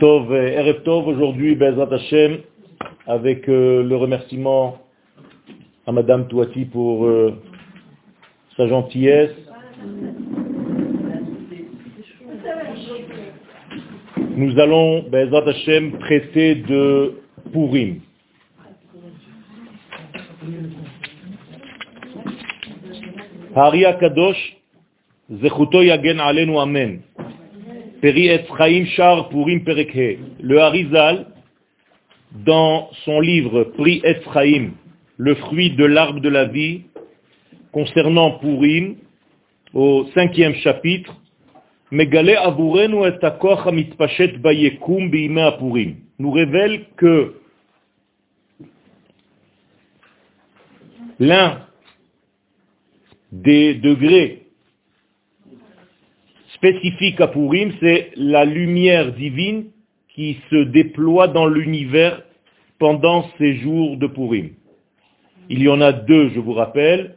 Tov, Erev Tov, aujourd'hui, Bezrat Hashem, avec euh, le remerciement à Madame Touati pour euh, sa gentillesse. Nous allons, Bezrat Hashem, traiter de Purim. Hari Kadosh, Zechuto Yagen Alenu Amen. Shar Purim Perekhe. Le Harizal, dans son livre Pri Chaim, le fruit de l'arbre de la vie, concernant Purim, au cinquième chapitre, nous révèle que l'un des degrés spécifiques à Purim, c'est la lumière divine qui se déploie dans l'univers pendant ces jours de Purim. Il y en a deux, je vous rappelle,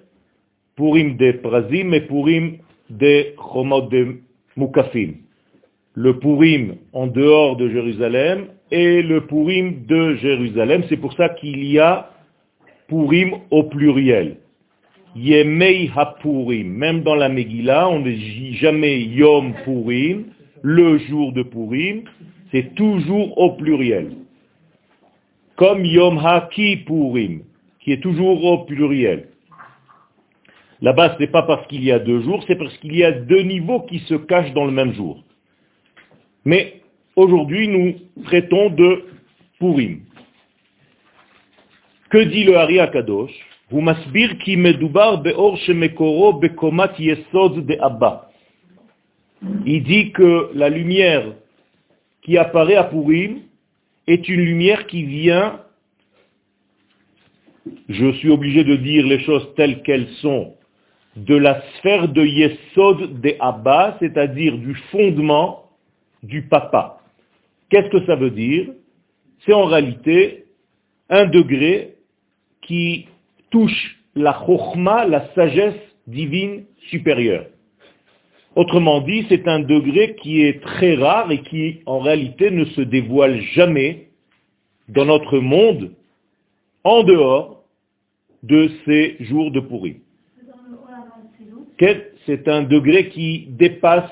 Purim de Prazim et Purim de Chomot de. Le Purim en dehors de Jérusalem et le Purim de Jérusalem. C'est pour ça qu'il y a Purim au pluriel. Yemei HaPurim. Même dans la Megillah, on ne dit jamais Yom Purim, le jour de Purim, c'est toujours au pluriel. Comme Yom HaKippurim, qui est toujours au pluriel. Là-bas, ce n'est pas parce qu'il y a deux jours, c'est parce qu'il y a deux niveaux qui se cachent dans le même jour. Mais aujourd'hui, nous traitons de Purim. Que dit le Hari Kadosh הוא מסביר כי מדובר באור שמקורו בקומת יסוד דאבא. Il dit que la lumière qui apparaît à Purim est une lumière qui vient, je suis obligé de dire les choses telles qu'elles sont, de la sphère de Yesod de Abba, c'est-à-dire du fondement du papa. Qu'est-ce que ça veut dire C'est en réalité un degré qui touche la chokhma, la sagesse divine supérieure. Autrement dit, c'est un degré qui est très rare et qui en réalité ne se dévoile jamais dans notre monde en dehors de ces jours de pourri. C'est un degré qui dépasse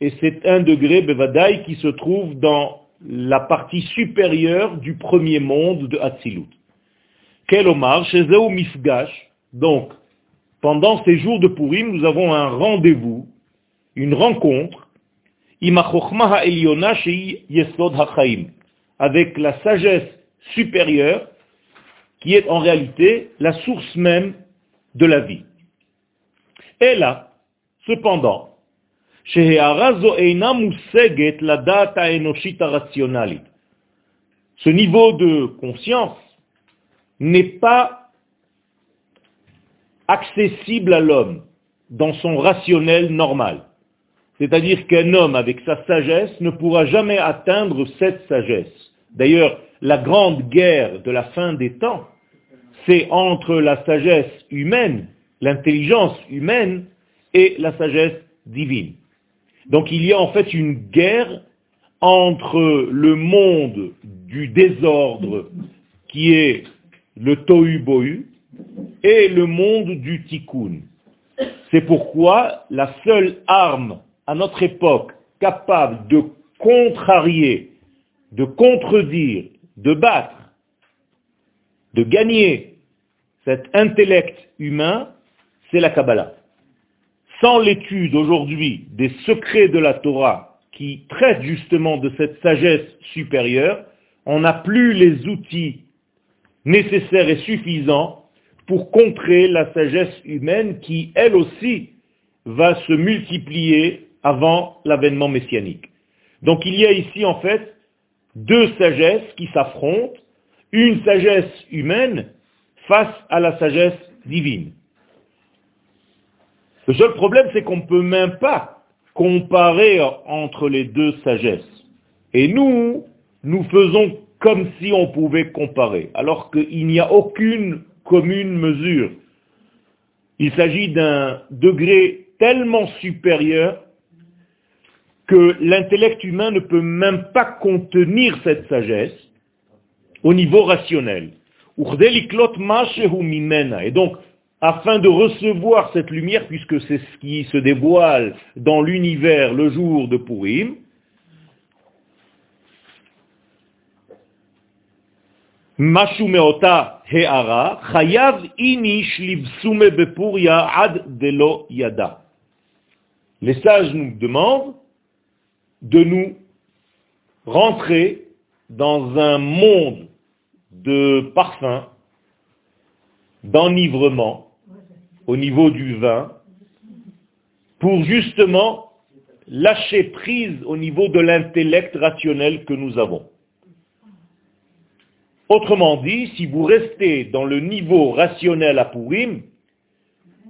et c'est un degré, Bevadaï, qui se trouve dans la partie supérieure du premier monde de Hatzilut. Quel Omar, chez Zéou Mifgash, donc, pendant ces jours de Purim, nous avons un rendez-vous, une rencontre, avec la sagesse supérieure, qui est en réalité la source même de la vie. Et là, cependant, ce niveau de conscience n'est pas accessible à l'homme dans son rationnel normal. C'est-à-dire qu'un homme avec sa sagesse ne pourra jamais atteindre cette sagesse. D'ailleurs, la grande guerre de la fin des temps, c'est entre la sagesse humaine, l'intelligence humaine, et la sagesse divine. Donc il y a en fait une guerre entre le monde du désordre qui est le tohu bohu et le monde du tikkun. C'est pourquoi la seule arme à notre époque capable de contrarier, de contredire, de battre, de gagner cet intellect humain, c'est la Kabbalah. Sans l'étude aujourd'hui des secrets de la Torah qui traitent justement de cette sagesse supérieure, on n'a plus les outils nécessaire et suffisant pour contrer la sagesse humaine qui, elle aussi, va se multiplier avant l'avènement messianique. Donc il y a ici en fait deux sagesses qui s'affrontent, une sagesse humaine face à la sagesse divine. Le seul problème, c'est qu'on ne peut même pas comparer entre les deux sagesses. Et nous, nous faisons comme si on pouvait comparer, alors qu'il n'y a aucune commune mesure. Il s'agit d'un degré tellement supérieur que l'intellect humain ne peut même pas contenir cette sagesse au niveau rationnel. Et donc, afin de recevoir cette lumière, puisque c'est ce qui se dévoile dans l'univers le jour de Purim, Les sages nous demandent de nous rentrer dans un monde de parfum, d'enivrement au niveau du vin, pour justement lâcher prise au niveau de l'intellect rationnel que nous avons. Autrement dit, si vous restez dans le niveau rationnel à Purim,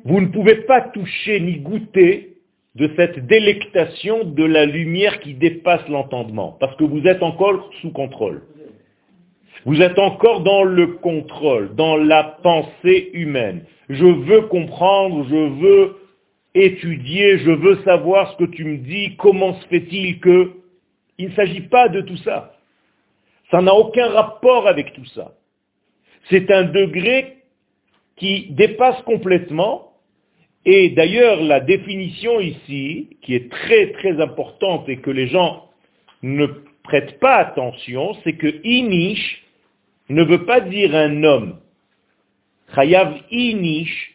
vous ne pouvez pas toucher ni goûter de cette délectation de la lumière qui dépasse l'entendement, parce que vous êtes encore sous contrôle. Vous êtes encore dans le contrôle, dans la pensée humaine. Je veux comprendre, je veux étudier, je veux savoir ce que tu me dis, comment se fait-il que... Il ne s'agit pas de tout ça. Ça n'a aucun rapport avec tout ça. C'est un degré qui dépasse complètement, et d'ailleurs la définition ici, qui est très très importante et que les gens ne prêtent pas attention, c'est que inish ne veut pas dire un homme. Chayav inish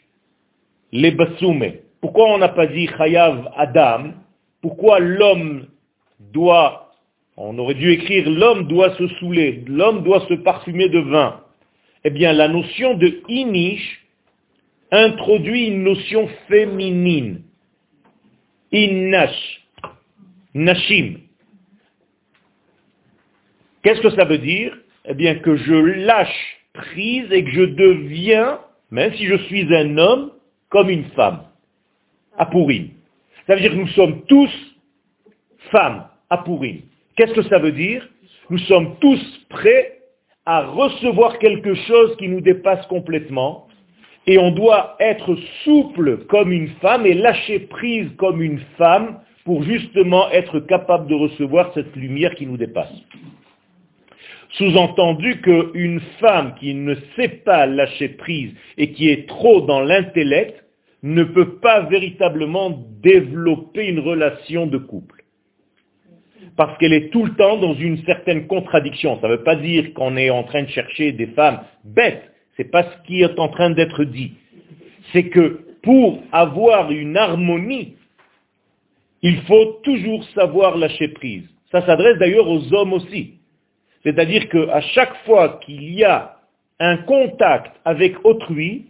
le Pourquoi on n'a pas dit chayav adam? Pourquoi l'homme doit on aurait dû écrire l'homme doit se saouler, l'homme doit se parfumer de vin. Eh bien, la notion de inish introduit une notion féminine. Innash, nashim. Qu'est-ce que ça veut dire? Eh bien, que je lâche prise et que je deviens, même si je suis un homme, comme une femme, à Pourim. Ça veut dire que nous sommes tous femmes à Pourim. Qu'est-ce que ça veut dire Nous sommes tous prêts à recevoir quelque chose qui nous dépasse complètement et on doit être souple comme une femme et lâcher prise comme une femme pour justement être capable de recevoir cette lumière qui nous dépasse. Sous-entendu qu'une femme qui ne sait pas lâcher prise et qui est trop dans l'intellect ne peut pas véritablement développer une relation de couple parce qu'elle est tout le temps dans une certaine contradiction. Ça ne veut pas dire qu'on est en train de chercher des femmes bêtes. C'est pas ce qui est en train d'être dit. C'est que pour avoir une harmonie, il faut toujours savoir lâcher prise. Ça s'adresse d'ailleurs aux hommes aussi. C'est-à-dire qu'à chaque fois qu'il y a un contact avec autrui,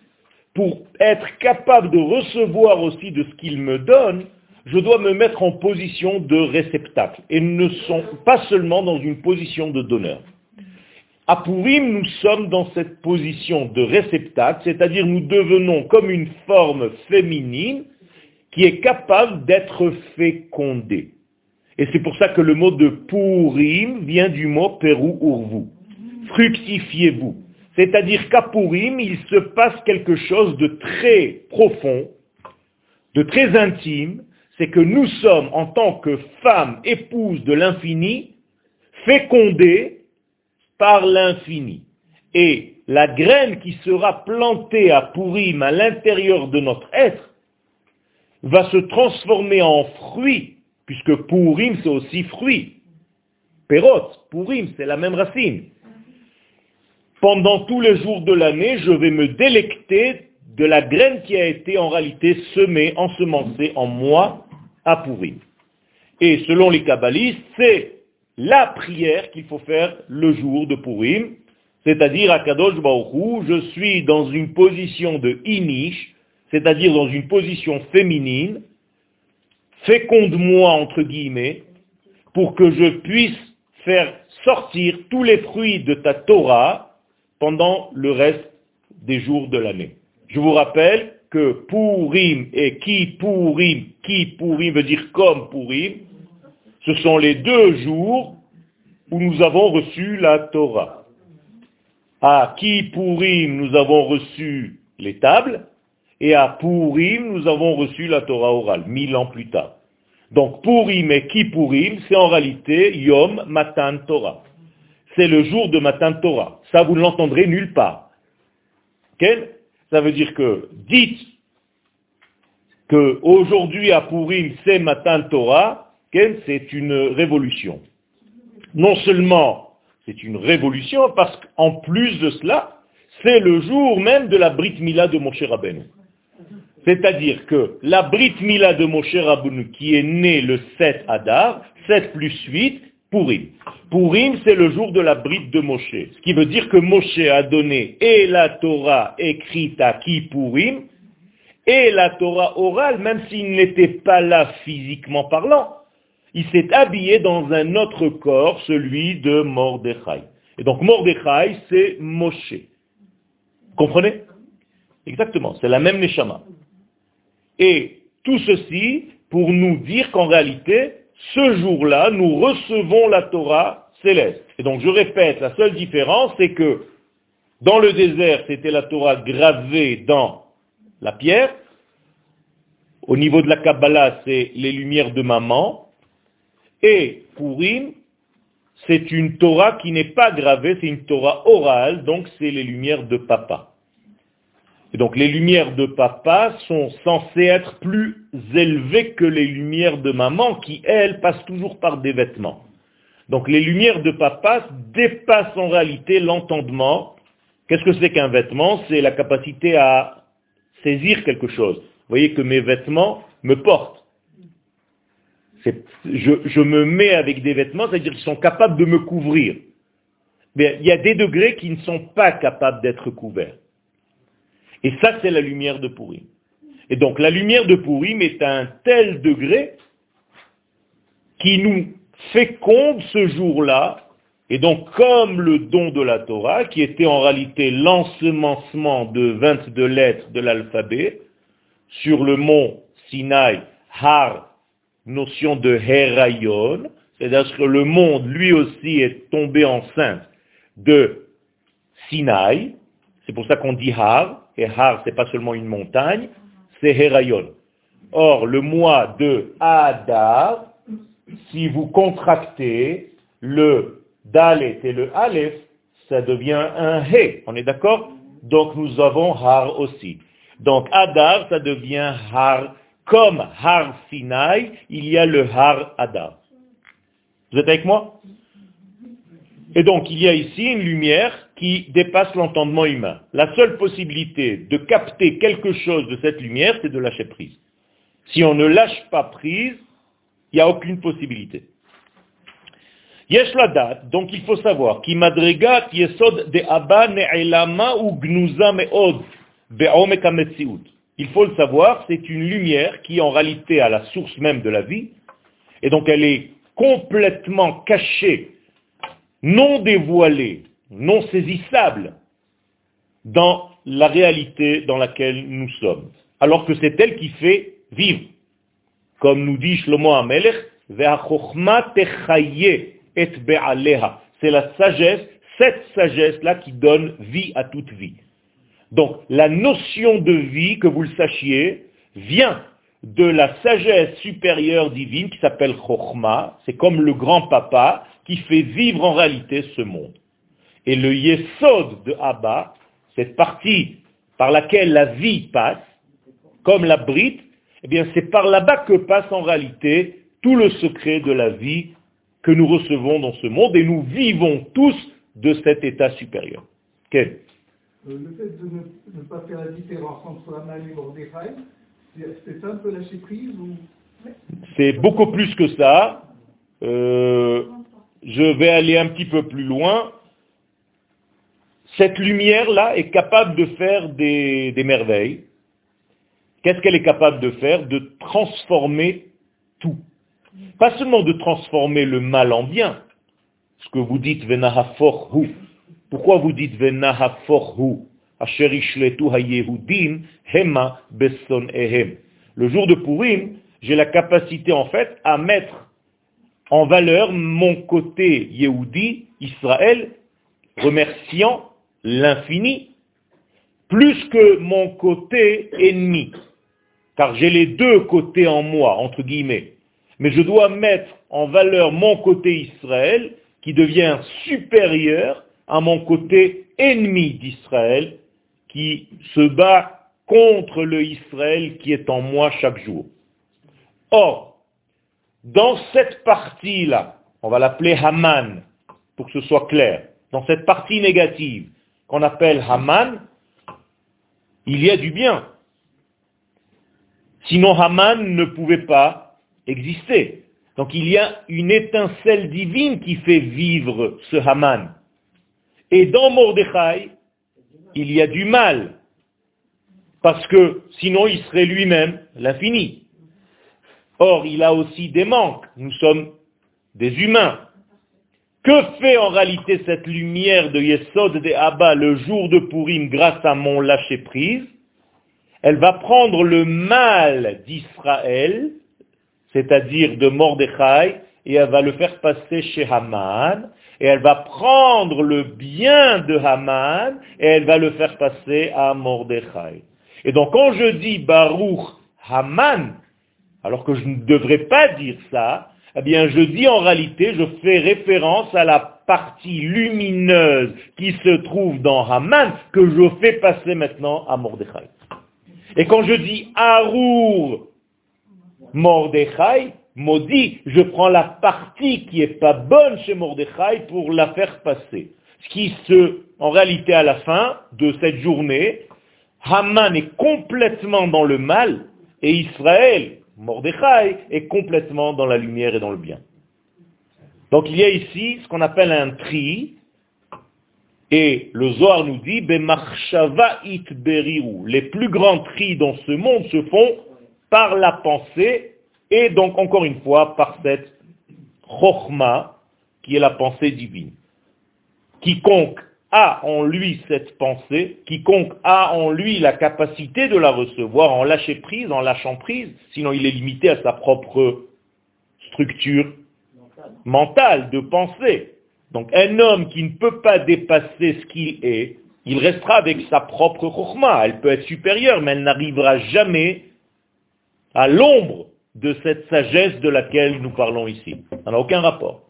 pour être capable de recevoir aussi de ce qu'il me donne, je dois me mettre en position de réceptacle et ne sont pas seulement dans une position de donneur. À Pourim, nous sommes dans cette position de réceptacle, c'est-à-dire nous devenons comme une forme féminine qui est capable d'être fécondée. Et c'est pour ça que le mot de Pourim vient du mot Pérou Urvu. Fructifiez-vous. C'est-à-dire qu'à Pourim, il se passe quelque chose de très profond, de très intime, c'est que nous sommes, en tant que femmes épouses de l'infini, fécondées par l'infini. Et la graine qui sera plantée à Purim à l'intérieur de notre être va se transformer en fruit, puisque Purim c'est aussi fruit. Perot, Purim, c'est la même racine. Pendant tous les jours de l'année, je vais me délecter de la graine qui a été en réalité semée, ensemencée en moi à Et selon les kabbalistes, c'est la prière qu'il faut faire le jour de Purim, c'est-à-dire à Kadosh je suis dans une position de inish, c'est-à-dire dans une position féminine, féconde-moi entre guillemets, pour que je puisse faire sortir tous les fruits de ta Torah pendant le reste des jours de l'année. Je vous rappelle que Purim et qui Purim, qui Purim veut dire comme Purim, ce sont les deux jours où nous avons reçu la Torah. À qui Purim nous avons reçu les tables, et à Purim nous avons reçu la Torah orale, mille ans plus tard. Donc Purim et Kippurim, c'est en réalité Yom Matan Torah. C'est le jour de Matan Torah. Ça, vous ne l'entendrez nulle part. Ça veut dire que dites que aujourd'hui à Purim, c'est Matan Torah, c'est une révolution. Non seulement c'est une révolution, parce qu'en plus de cela, c'est le jour même de la Brit Mila de Moshe Rabbeinu. C'est-à-dire que la Brit Mila de Moshe Rabbeinu, qui est née le 7 Adar, 7 plus 8, Purim. Purim, c'est le jour de la Brit de Moshe. Ce qui veut dire que Moshe a donné et la Torah écrite à qui Purim, et la Torah orale, même s'il n'était pas là physiquement parlant. Il s'est habillé dans un autre corps, celui de Mordechai. Et donc Mordechai, c'est Moshe. Comprenez? Exactement, c'est la même Neshama. Et tout ceci pour nous dire qu'en réalité, ce jour-là, nous recevons la Torah céleste. Et donc je répète, la seule différence, c'est que dans le désert, c'était la Torah gravée dans la pierre. Au niveau de la Kabbalah, c'est les lumières de maman. Et Purim, c'est une Torah qui n'est pas gravée, c'est une Torah orale, donc c'est les lumières de papa. Donc les lumières de papa sont censées être plus élevées que les lumières de maman qui, elles, passent toujours par des vêtements. Donc les lumières de papa dépassent en réalité l'entendement. Qu'est-ce que c'est qu'un vêtement? C'est la capacité à saisir quelque chose. Vous voyez que mes vêtements me portent. Je, je, me mets avec des vêtements, c'est-à-dire qu'ils sont capables de me couvrir. Mais il y a des degrés qui ne sont pas capables d'être couverts. Et ça, c'est la lumière de Purim. Et donc la lumière de Purim est à un tel degré qui nous féconde ce jour-là, et donc comme le don de la Torah, qui était en réalité l'ensemencement de 22 lettres de l'alphabet, sur le mont Sinaï, Har, notion de Herayon, c'est-à-dire que le monde lui aussi est tombé enceinte de Sinaï, c'est pour ça qu'on dit Har, et Har, c'est pas seulement une montagne, c'est Herayon. Or, le mois de Adar, si vous contractez le Dalet et le Aleph, ça devient un He. On est d'accord? Donc nous avons Har aussi. Donc Adar, ça devient Har. Comme Har Sinai, il y a le Har Adar. Vous êtes avec moi? Et donc il y a ici une lumière qui dépasse l'entendement humain. La seule possibilité de capter quelque chose de cette lumière, c'est de lâcher prise. Si on ne lâche pas prise, il n'y a aucune possibilité. Yesh la date, donc il faut savoir, qui yesod de abba ne'elama ou gnuza me'od Il faut le savoir, c'est une lumière qui en réalité a la source même de la vie, et donc elle est complètement cachée, non dévoilée, non saisissable dans la réalité dans laquelle nous sommes. Alors que c'est elle qui fait vivre. Comme nous dit Shlomo Amelech, c'est la sagesse, cette sagesse-là qui donne vie à toute vie. Donc la notion de vie, que vous le sachiez, vient de la sagesse supérieure divine qui s'appelle Chochma, c'est comme le grand papa qui fait vivre en réalité ce monde. Et le Yesod de Abba, cette partie par laquelle la vie passe, comme la brite, eh bien c'est par là-bas que passe en réalité tout le secret de la vie que nous recevons dans ce monde et nous vivons tous de cet état supérieur. Quel euh, Le fait de ne, pas faire la différence entre Aman et Mordechai, c'est un peu lâcher prise ou... C'est beaucoup plus que ça. Euh, je vais aller un petit peu plus loin cette lumière-là est capable de faire des, merveilles. Qu'est-ce qu'elle est capable de faire De transformer tout. Pas seulement de transformer le mal en bien, ce que vous dites venahaforhu. Pourquoi vous dites venahaforhu? Hema ehem. Le jour de Purim, j'ai la capacité en fait à mettre en valeur mon côté Yehudi, Israël, remerciant l'infini, plus que mon côté ennemi. Car j'ai les deux côtés en moi, entre guillemets. mais je dois mettre en valeur mon côté Israël qui devient supérieur à mon côté ennemi d'Israël qui se bat contre le Israël qui est en moi chaque jour. Or, dans cette partie-là, on va l'appeler Haman, pour que ce soit clair, dans cette partie négative qu'on appelle Haman, il y a du bien. Sinon Haman ne pouvait pas exister. Donc il y a une étincelle divine qui fait vivre ce Haman. Et dans Mordechai, il y a du mal. Parce que sinon il serait lui-même l'infini. Or, il a aussi des manques. Nous sommes des humains. Que fait en réalité cette lumière de Yesod de Abba le jour de Purim grâce à mon lâcher-prise? Elle va prendre le mal d'Israël, c'est-à-dire de Mordechai, et elle va le faire passer chez Haman, et elle va prendre le bien de Haman, et elle va le faire passer à Mordechai. Et donc quand je dis Baruch Haman, alors que je ne devrais pas dire ça, eh bien je dis en réalité, je fais référence à la partie lumineuse qui se trouve dans Haman, que je fais passer maintenant à Mordechai. Et quand je dis Arour Mordechai, maudit, je prends la partie qui est pas bonne chez Mordechai pour la faire passer. Ce qui se, en réalité à la fin de cette journée, Haman est complètement dans le mal et Israël Mordechai est complètement dans la lumière et dans le bien. Donc il y a ici ce qu'on appelle un tri, et le Zohar nous dit. Les plus grands tris dans ce monde se font par la pensée, et donc encore une fois par cette chokma, qui est la pensée divine. Quiconque a en lui cette pensée, quiconque a en lui la capacité de la recevoir en lâcher prise, en lâchant prise, sinon il est limité à sa propre structure mentale de pensée. Donc un homme qui ne peut pas dépasser ce qu'il est, il restera avec sa propre chokhmah. Elle peut être supérieure, mais elle n'arrivera jamais à l'ombre de cette sagesse de laquelle nous parlons ici. Ça n'a aucun rapport.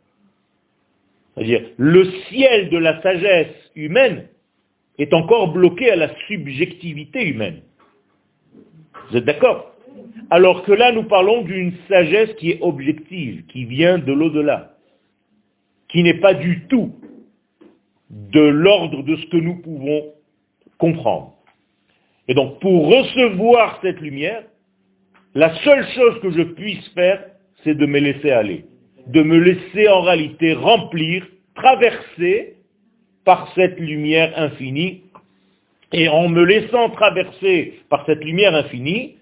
C'est-à-dire, le ciel de la sagesse humaine est encore bloqué à la subjectivité humaine. Vous êtes d'accord? Alors que là, nous parlons d'une sagesse qui est objective, qui vient de l'au-delà, qui n'est pas du tout de l'ordre de ce que nous pouvons comprendre. Et donc, pour recevoir cette lumière, la seule chose que je puisse faire, c'est de me laisser aller de me laisser en réalité remplir, traverser par cette lumière infinie. Et en me laissant traverser par cette lumière infinie,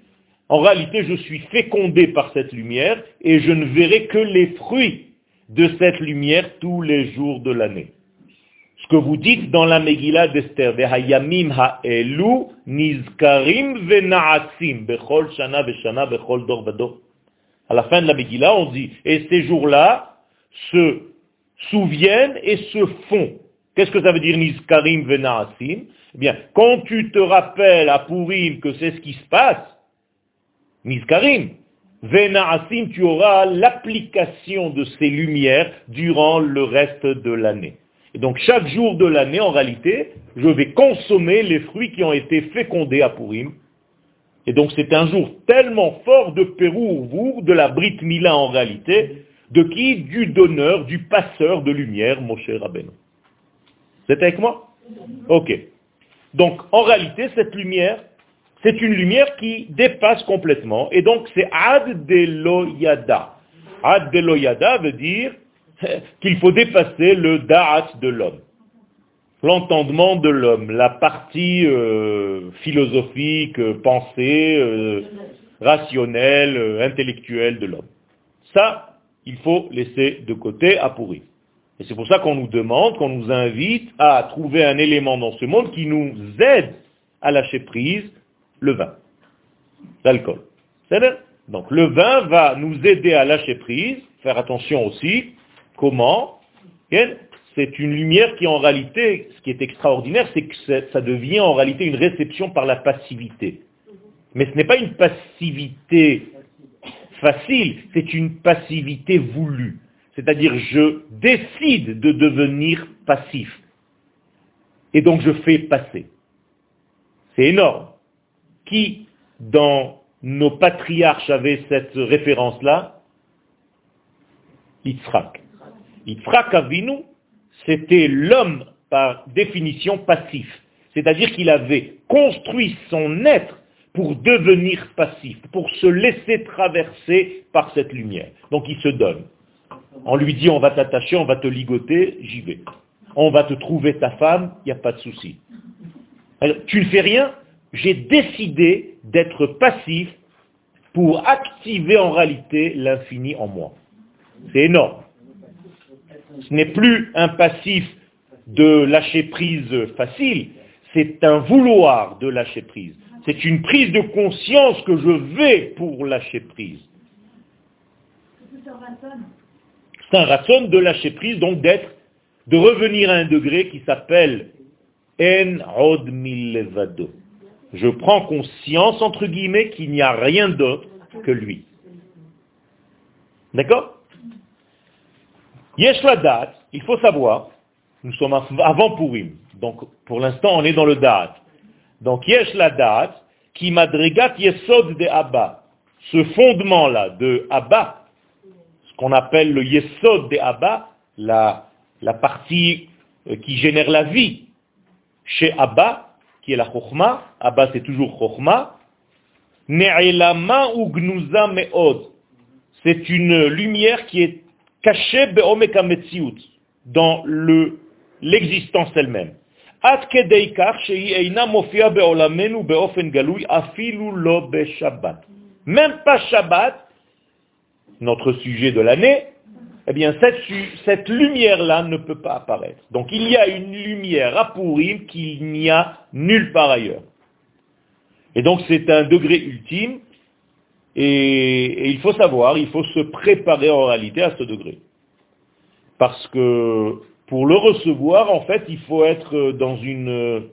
en réalité, je suis fécondé par cette lumière et je ne verrai que les fruits de cette lumière tous les jours de l'année. Ce que vous dites dans la Megillah d'Esther, ha'elu nizkarim bechol shana bechana bechol dor vador. À la fin de la Megillah, on dit, et ces jours-là se souviennent et se font. Qu'est-ce que ça veut dire Nizkarim Venaasim? Eh bien, quand tu te rappelles à Purim que c'est ce qui se passe, Nizkarim, Venaasim, tu auras l'application de ces lumières durant le reste de l'année. Et donc chaque jour de l'année, en réalité, je vais consommer les fruits qui ont été fécondés à Purim et donc c'est un jour tellement fort de Pérou, de la Brit Mila en réalité, de qui? Du donneur, du passeur de lumière, Moshe Rabbeinu. C'est avec moi Ok. Donc en réalité, cette lumière, c'est une lumière qui dépasse complètement, et donc c'est Ad Deloyada. Ad Deloyada veut dire qu'il faut dépasser le Da'at de l'homme l'entendement de l'homme, la partie euh, philosophique, euh, pensée, euh, rationnelle, intellectuelle de l'homme. Ça, il faut laisser de côté à pourrir. Et c'est pour ça qu'on nous demande, qu'on nous invite à trouver un élément dans ce monde qui nous aide à lâcher prise, le vin, l'alcool. Donc le vin va nous aider à lâcher prise, faire attention aussi, comment c'est une lumière qui en réalité, ce qui est extraordinaire, c'est que ça devient en réalité une réception par la passivité. Mais ce n'est pas une passivité facile, c'est une passivité voulue. C'est-à-dire je décide de devenir passif. Et donc je fais passer. C'est énorme. Qui dans nos patriarches avait cette référence-là? Yitzhak. Yitzhak Avinu, c'était l'homme par définition passif. C'est-à-dire qu'il avait construit son être pour devenir passif, pour se laisser traverser par cette lumière. Donc il se donne. On lui dit on va t'attacher, on va te ligoter, j'y vais. On va te trouver ta femme, il n'y a pas de souci. tu ne fais rien, j'ai décidé d'être passif pour activer en réalité l'infini en moi. C'est énorme. Ce n'est plus un passif de lâcher prise facile, c'est un vouloir de lâcher prise. C'est une prise de conscience que je vais pour lâcher prise. C'est un ratson de lâcher prise, donc d'être, de revenir à un degré qui s'appelle En Od Milevado. Je prends conscience, entre guillemets, qu'il n'y a rien d'autre que lui. D'accord? Yesh la date, il faut savoir, nous sommes avant Purim, donc pour l'instant on est dans le date. Donc yesh la date, qui madrigat yesod de Abba. Ce fondement-là de Abba, qu'on appelle le yesod de Abba, la, partie euh, qui génère la vie, chez Abba, qui est la Chokhma, Abba c'est toujours Chokhma, Ne'elama ou Me'od. C'est une lumière qui est cachée dans le l'existence elle-même. Même pas Shabbat, notre sujet de l'année, eh bien cette, lumière-là ne peut pas apparaître. Donc il y a une lumière à Purim qu'il n'y a nulle part ailleurs. Et donc c'est un degré ultime, et, et, il faut savoir, il faut se préparer en réalité à ce degré. Parce que pour le recevoir, en fait, il faut être dans une,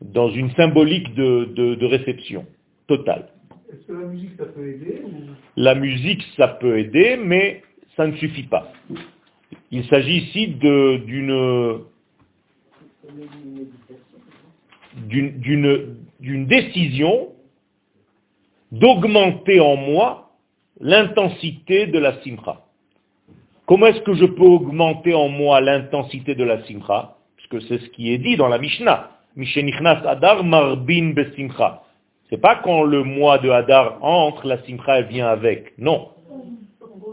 dans une symbolique de, réception totale. Est-ce que la musique, ça peut aider La musique, ça peut aider, mais ça ne suffit pas. Il s'agit ici d'une décision d'augmenter en moi l'intensité de la simcha. Comment est-ce que je peux augmenter en moi l'intensité de la simcha? Puisque c'est ce qui est dit dans la Mishnah. Mishenichnas Adar marbin besimcha. C'est pas quand le mois de Hadar entre, la simcha vient avec. Non.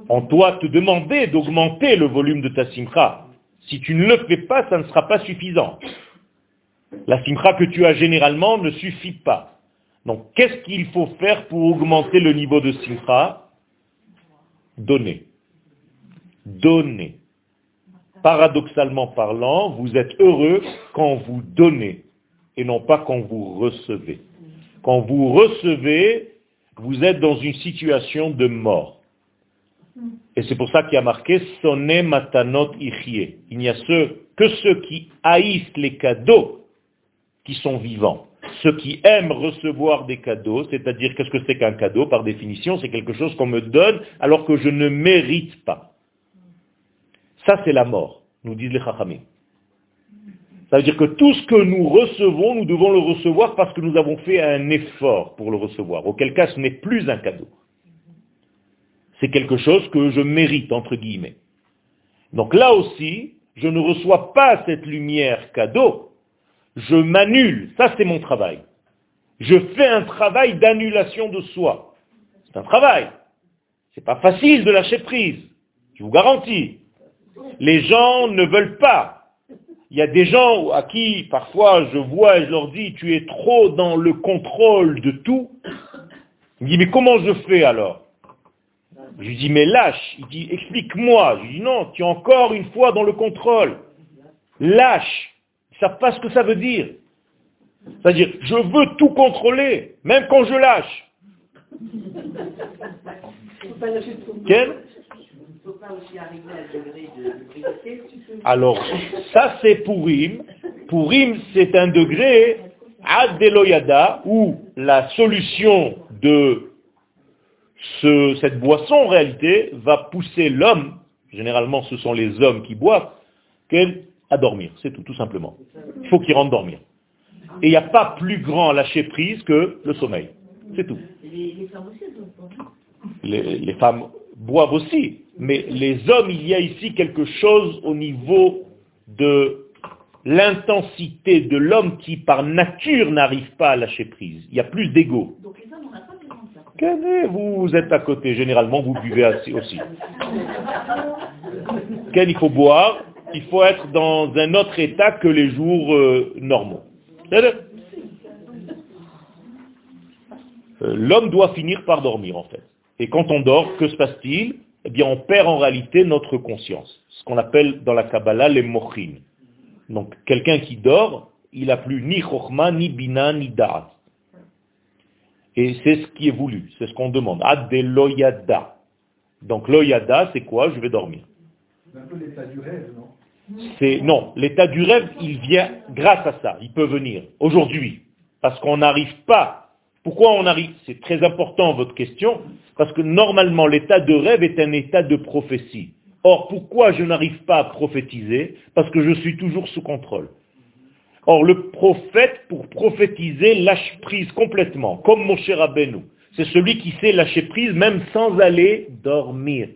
On doit te demander d'augmenter le volume de ta simcha. Si tu ne le fais pas, ça ne sera pas suffisant. La simcha que tu as généralement ne suffit pas. Donc, qu'est-ce qu'il faut faire pour augmenter le niveau de simcha? Donner donner. Paradoxalement parlant, vous êtes heureux quand vous donnez et non pas quand vous recevez. Quand vous recevez, vous êtes dans une situation de mort. Et c'est pour ça qu'il y a marqué Sonne matanot ichie. Il n'y a que ceux qui haïssent les cadeaux qui sont vivants. Ceux qui aiment recevoir des cadeaux, c'est-à-dire qu'est-ce que c'est qu'un cadeau Par définition, c'est quelque chose qu'on me donne alors que je ne mérite pas. Ça, c'est la mort, nous disent les Chachamim. Ça veut dire que tout ce que nous recevons, nous devons le recevoir parce que nous avons fait un effort pour le recevoir. Auquel cas, ce n'est plus un cadeau. C'est quelque chose que je mérite, entre guillemets. Donc là aussi, je ne reçois pas cette lumière cadeau, je m'annule. Ça, c'est mon travail. Je fais un travail d'annulation de soi. C'est un travail. C'est pas facile de lâcher prise. Je vous garantis. Les gens ne veulent pas. Il y a des gens à qui parfois je vois et je leur dis, tu es trop dans le contrôle de tout. Il me dit, mais comment je fais alors? Je lui dis, mais lâche. Il dit, explique-moi. Je lui dis, non, tu es encore une fois dans le contrôle. Lâche. Ils ne savent pas ce que ça veut dire. C'est-à-dire, je veux tout contrôler, même quand je lâche. Quel? Alors, ça c'est Purim. Purim, c'est un degré Adeloyada où la solution de cette boisson, en réalité, va pousser l'homme, généralement ce sont les hommes qui boivent, à dormir. C'est tout, tout simplement. Il faut qu'il rentre dormir. Et il n'y a pas plus grand lâcher prise que le sommeil. C'est tout. Les, femmes aussi les, femmes boivent aussi. Mais les hommes, il y a ici quelque chose au niveau de l'intensité de l'homme qui par nature n'arrive pas à lâcher prise. Il y a plus d'ego. Donc les hommes, on n'a pas ça. vous, êtes à côté, généralement vous buvez aussi. Ken, il faut boire, il faut être dans un autre état que les jours euh, normaux. Euh, l'homme doit finir par dormir en fait. Et quand on dort, que se passe-t-il Eh bien, on perd en réalité notre conscience, ce qu'on appelle dans la Kabbalah les mochin. Donc, quelqu'un qui dort, il n'a plus ni chokhma, ni bina, ni da'at. Et c'est ce qui est voulu, c'est ce qu'on demande. Ad de loyada. Donc, loyada, c'est quoi Je vais dormir. C'est un peu l'état du rêve, non? C'est non, l'état du rêve, il vient grâce à ça. Il peut venir aujourd'hui, parce qu'on n'arrive pas. Pourquoi on arrive C'est très important votre question, parce que normalement l'état de rêve est un état de prophétie. Or, pourquoi je n'arrive pas à prophétiser? Parce que je suis toujours sous contrôle. Or, le prophète, pour prophétiser, lâche prise complètement, comme mon cher Abenou. C'est celui qui sait lâcher prise même sans aller dormir.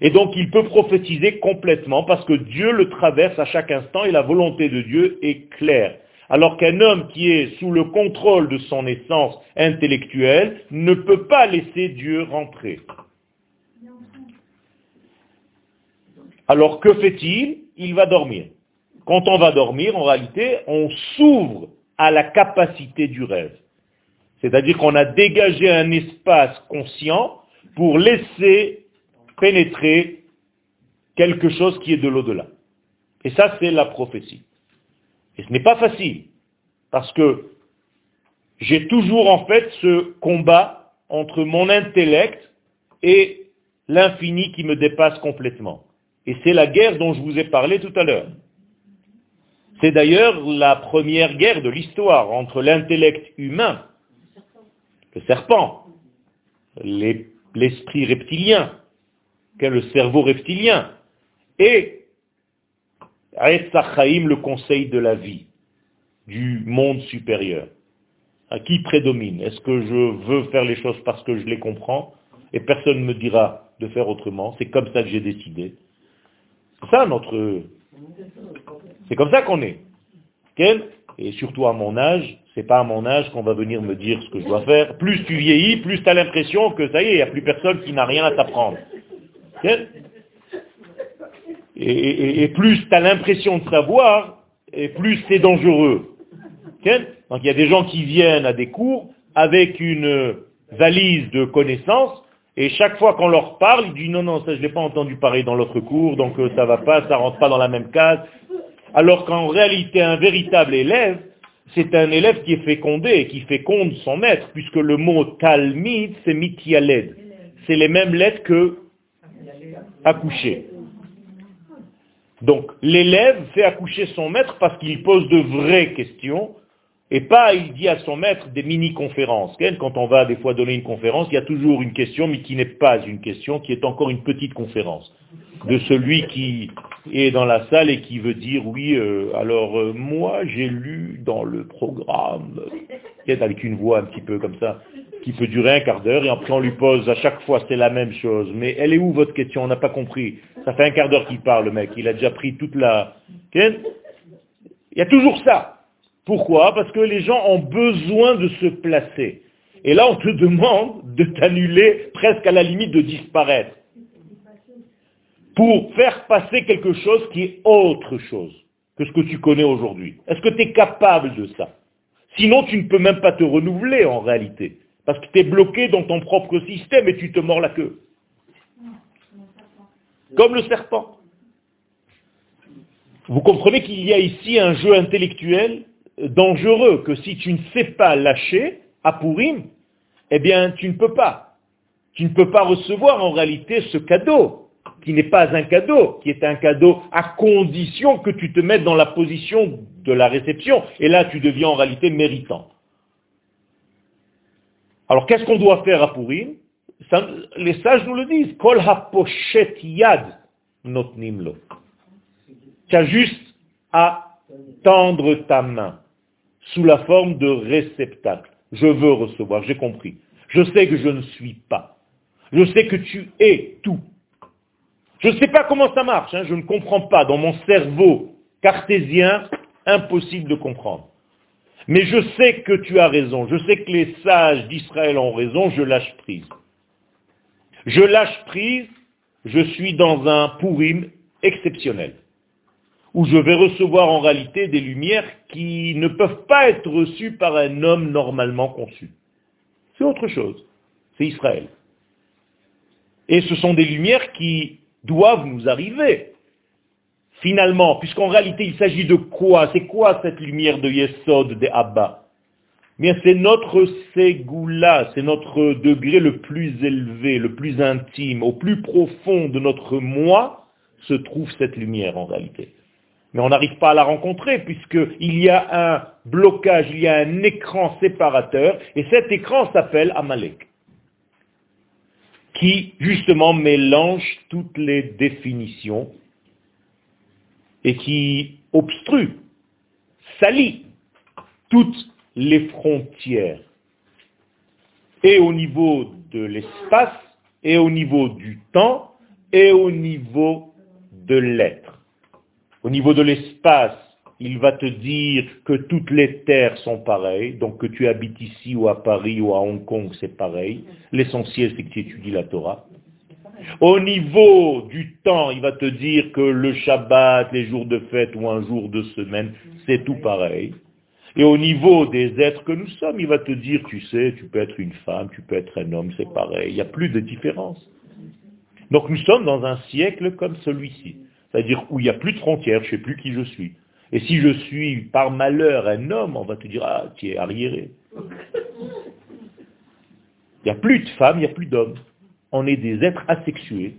Et donc il peut prophétiser complètement parce que Dieu le traverse à chaque instant et la volonté de Dieu est claire. Alors qu'un homme qui est sous le contrôle de son essence intellectuelle ne peut pas laisser Dieu rentrer. Alors que fait-il? Il va dormir. Quand on va dormir, en réalité, on s'ouvre à la capacité du rêve. C'est-à-dire qu'on a dégagé un espace conscient pour laisser pénétrer quelque chose qui est de l'au-delà. Et ça, c'est la prophétie. Et ce n'est pas facile, parce que j'ai toujours en fait ce combat entre mon intellect et l'infini qui me dépasse complètement. Et c'est la guerre dont je vous ai parlé tout à l'heure. C'est d'ailleurs la première guerre de l'histoire entre l'intellect humain, le serpent, l'esprit reptilien, le cerveau reptilien, et Chaim, le conseil de la vie, du monde supérieur. À qui prédomine? Est-ce que je veux faire les choses parce que je les comprends? Et personne ne me dira de faire autrement C'est comme ça que j'ai décidé. C'est ça notre... C'est comme ça qu'on est. Et surtout à mon âge, c'est pas à mon âge qu'on va venir me dire ce que je dois faire. Plus tu vieillis, plus tu as l'impression que ça y est, il n'y a plus personne qui n'a rien à t'apprendre. Et, plus tu as l'impression de savoir, et plus c'est dangereux. Donc il y a des gens qui viennent à des cours avec une valise de connaissances, et chaque fois qu'on leur parle, ils disent non, non, ça je l'ai pas entendu parler dans l'autre cours, donc euh, ça va pas, ça rentre pas dans la même case. Alors qu'en réalité, un véritable élève, c'est un élève qui est fécondé, qui féconde son maître, puisque le mot talmid, c'est mitialed. C'est les mêmes lettres que accoucher. Donc l'élève fait accoucher son maître parce qu'il pose de vraies questions et pas il dit à son maître des mini-conférences. Quand on va des fois donner une conférence, il y a toujours une question, mais qui n'est pas une question, qui est encore une petite conférence de celui qui est dans la salle et qui veut dire oui, euh, alors euh, moi j'ai lu dans le programme, avec une voix un petit peu comme ça, qui peut durer un quart d'heure, et après on lui pose à chaque fois, c'est la même chose. Mais elle est où votre question? On n'a pas compris. Ça fait un quart d'heure qu'il parle, le mec. Il a déjà pris toute la... Il y a toujours ça. Pourquoi? Parce que les gens ont besoin de se placer. Et là, on te demande de t'annuler presque à la limite de disparaître. Pour faire passer quelque chose qui est autre chose que ce que tu connais aujourd'hui. Est-ce que tu es capable de ça? Sinon, tu ne peux même pas te renouveler en réalité. Parce que tu es bloqué dans ton propre système et tu te mords la queue. Comme le serpent. Vous comprenez qu'il y a ici un jeu intellectuel dangereux, que si tu ne sais pas lâcher à Pourim, eh bien tu ne peux pas. Tu ne peux pas recevoir en réalité ce cadeau, qui n'est pas un cadeau, qui est un cadeau à condition que tu te mettes dans la position de la réception. Et là, tu deviens en réalité méritant. Alors qu'est-ce qu'on doit faire à Pourim les sages nous le disent. Kol ha-poshet yad. Tu as juste à tendre ta main sous la forme de réceptacle. Je veux recevoir, j'ai compris. Je sais que je ne suis pas. Je sais que tu es tout. Je ne sais pas comment ça marche, hein, je ne comprends pas. Dans mon cerveau cartésien, impossible de comprendre. Mais je sais que tu as raison, je sais que les sages d'Israël ont raison, je lâche prise. Je lâche prise, je suis dans un pourim exceptionnel, où je vais recevoir en réalité des lumières qui ne peuvent pas être reçues par un homme normalement conçu. C'est autre chose, c'est Israël. Et ce sont des lumières qui doivent nous arriver. Finalement, puisqu'en réalité il s'agit de quoi? C'est quoi cette lumière de Yesod, de Abba? Bien, c'est notre Ségoula, c'est notre degré le plus élevé, le plus intime, au plus profond de notre moi se trouve cette lumière en réalité. Mais on n'arrive pas à la rencontrer puisqu'il y a un blocage, il y a un écran séparateur, et cet écran s'appelle Amalek qui justement mélange toutes les définitions et qui obstrue, salit toutes les frontières, et au niveau de l'espace, et au niveau du temps, et au niveau de l'être. Au niveau de l'espace, il va te dire que toutes les terres sont pareilles, donc que tu habites ici ou à Paris ou à Hong Kong, c'est pareil. L'essentiel, c'est que tu étudies la Torah. Au niveau du temps, il va te dire que le Shabbat, les jours de fête ou un jour de semaine, c'est tout pareil. Et au niveau des êtres que nous sommes, il va te dire, tu sais, tu peux être une femme, tu peux être un homme, c'est pareil. Il n'y a plus de différence. Donc nous sommes dans un siècle comme celui-ci. C'est-à-dire où il n'y a plus de frontières, je ne sais plus qui je suis. Et si je suis par malheur un homme, on va te dire, ah, tu es arriéré. Il n'y a plus de femmes, il n'y a plus d'hommes. On est des êtres asexués.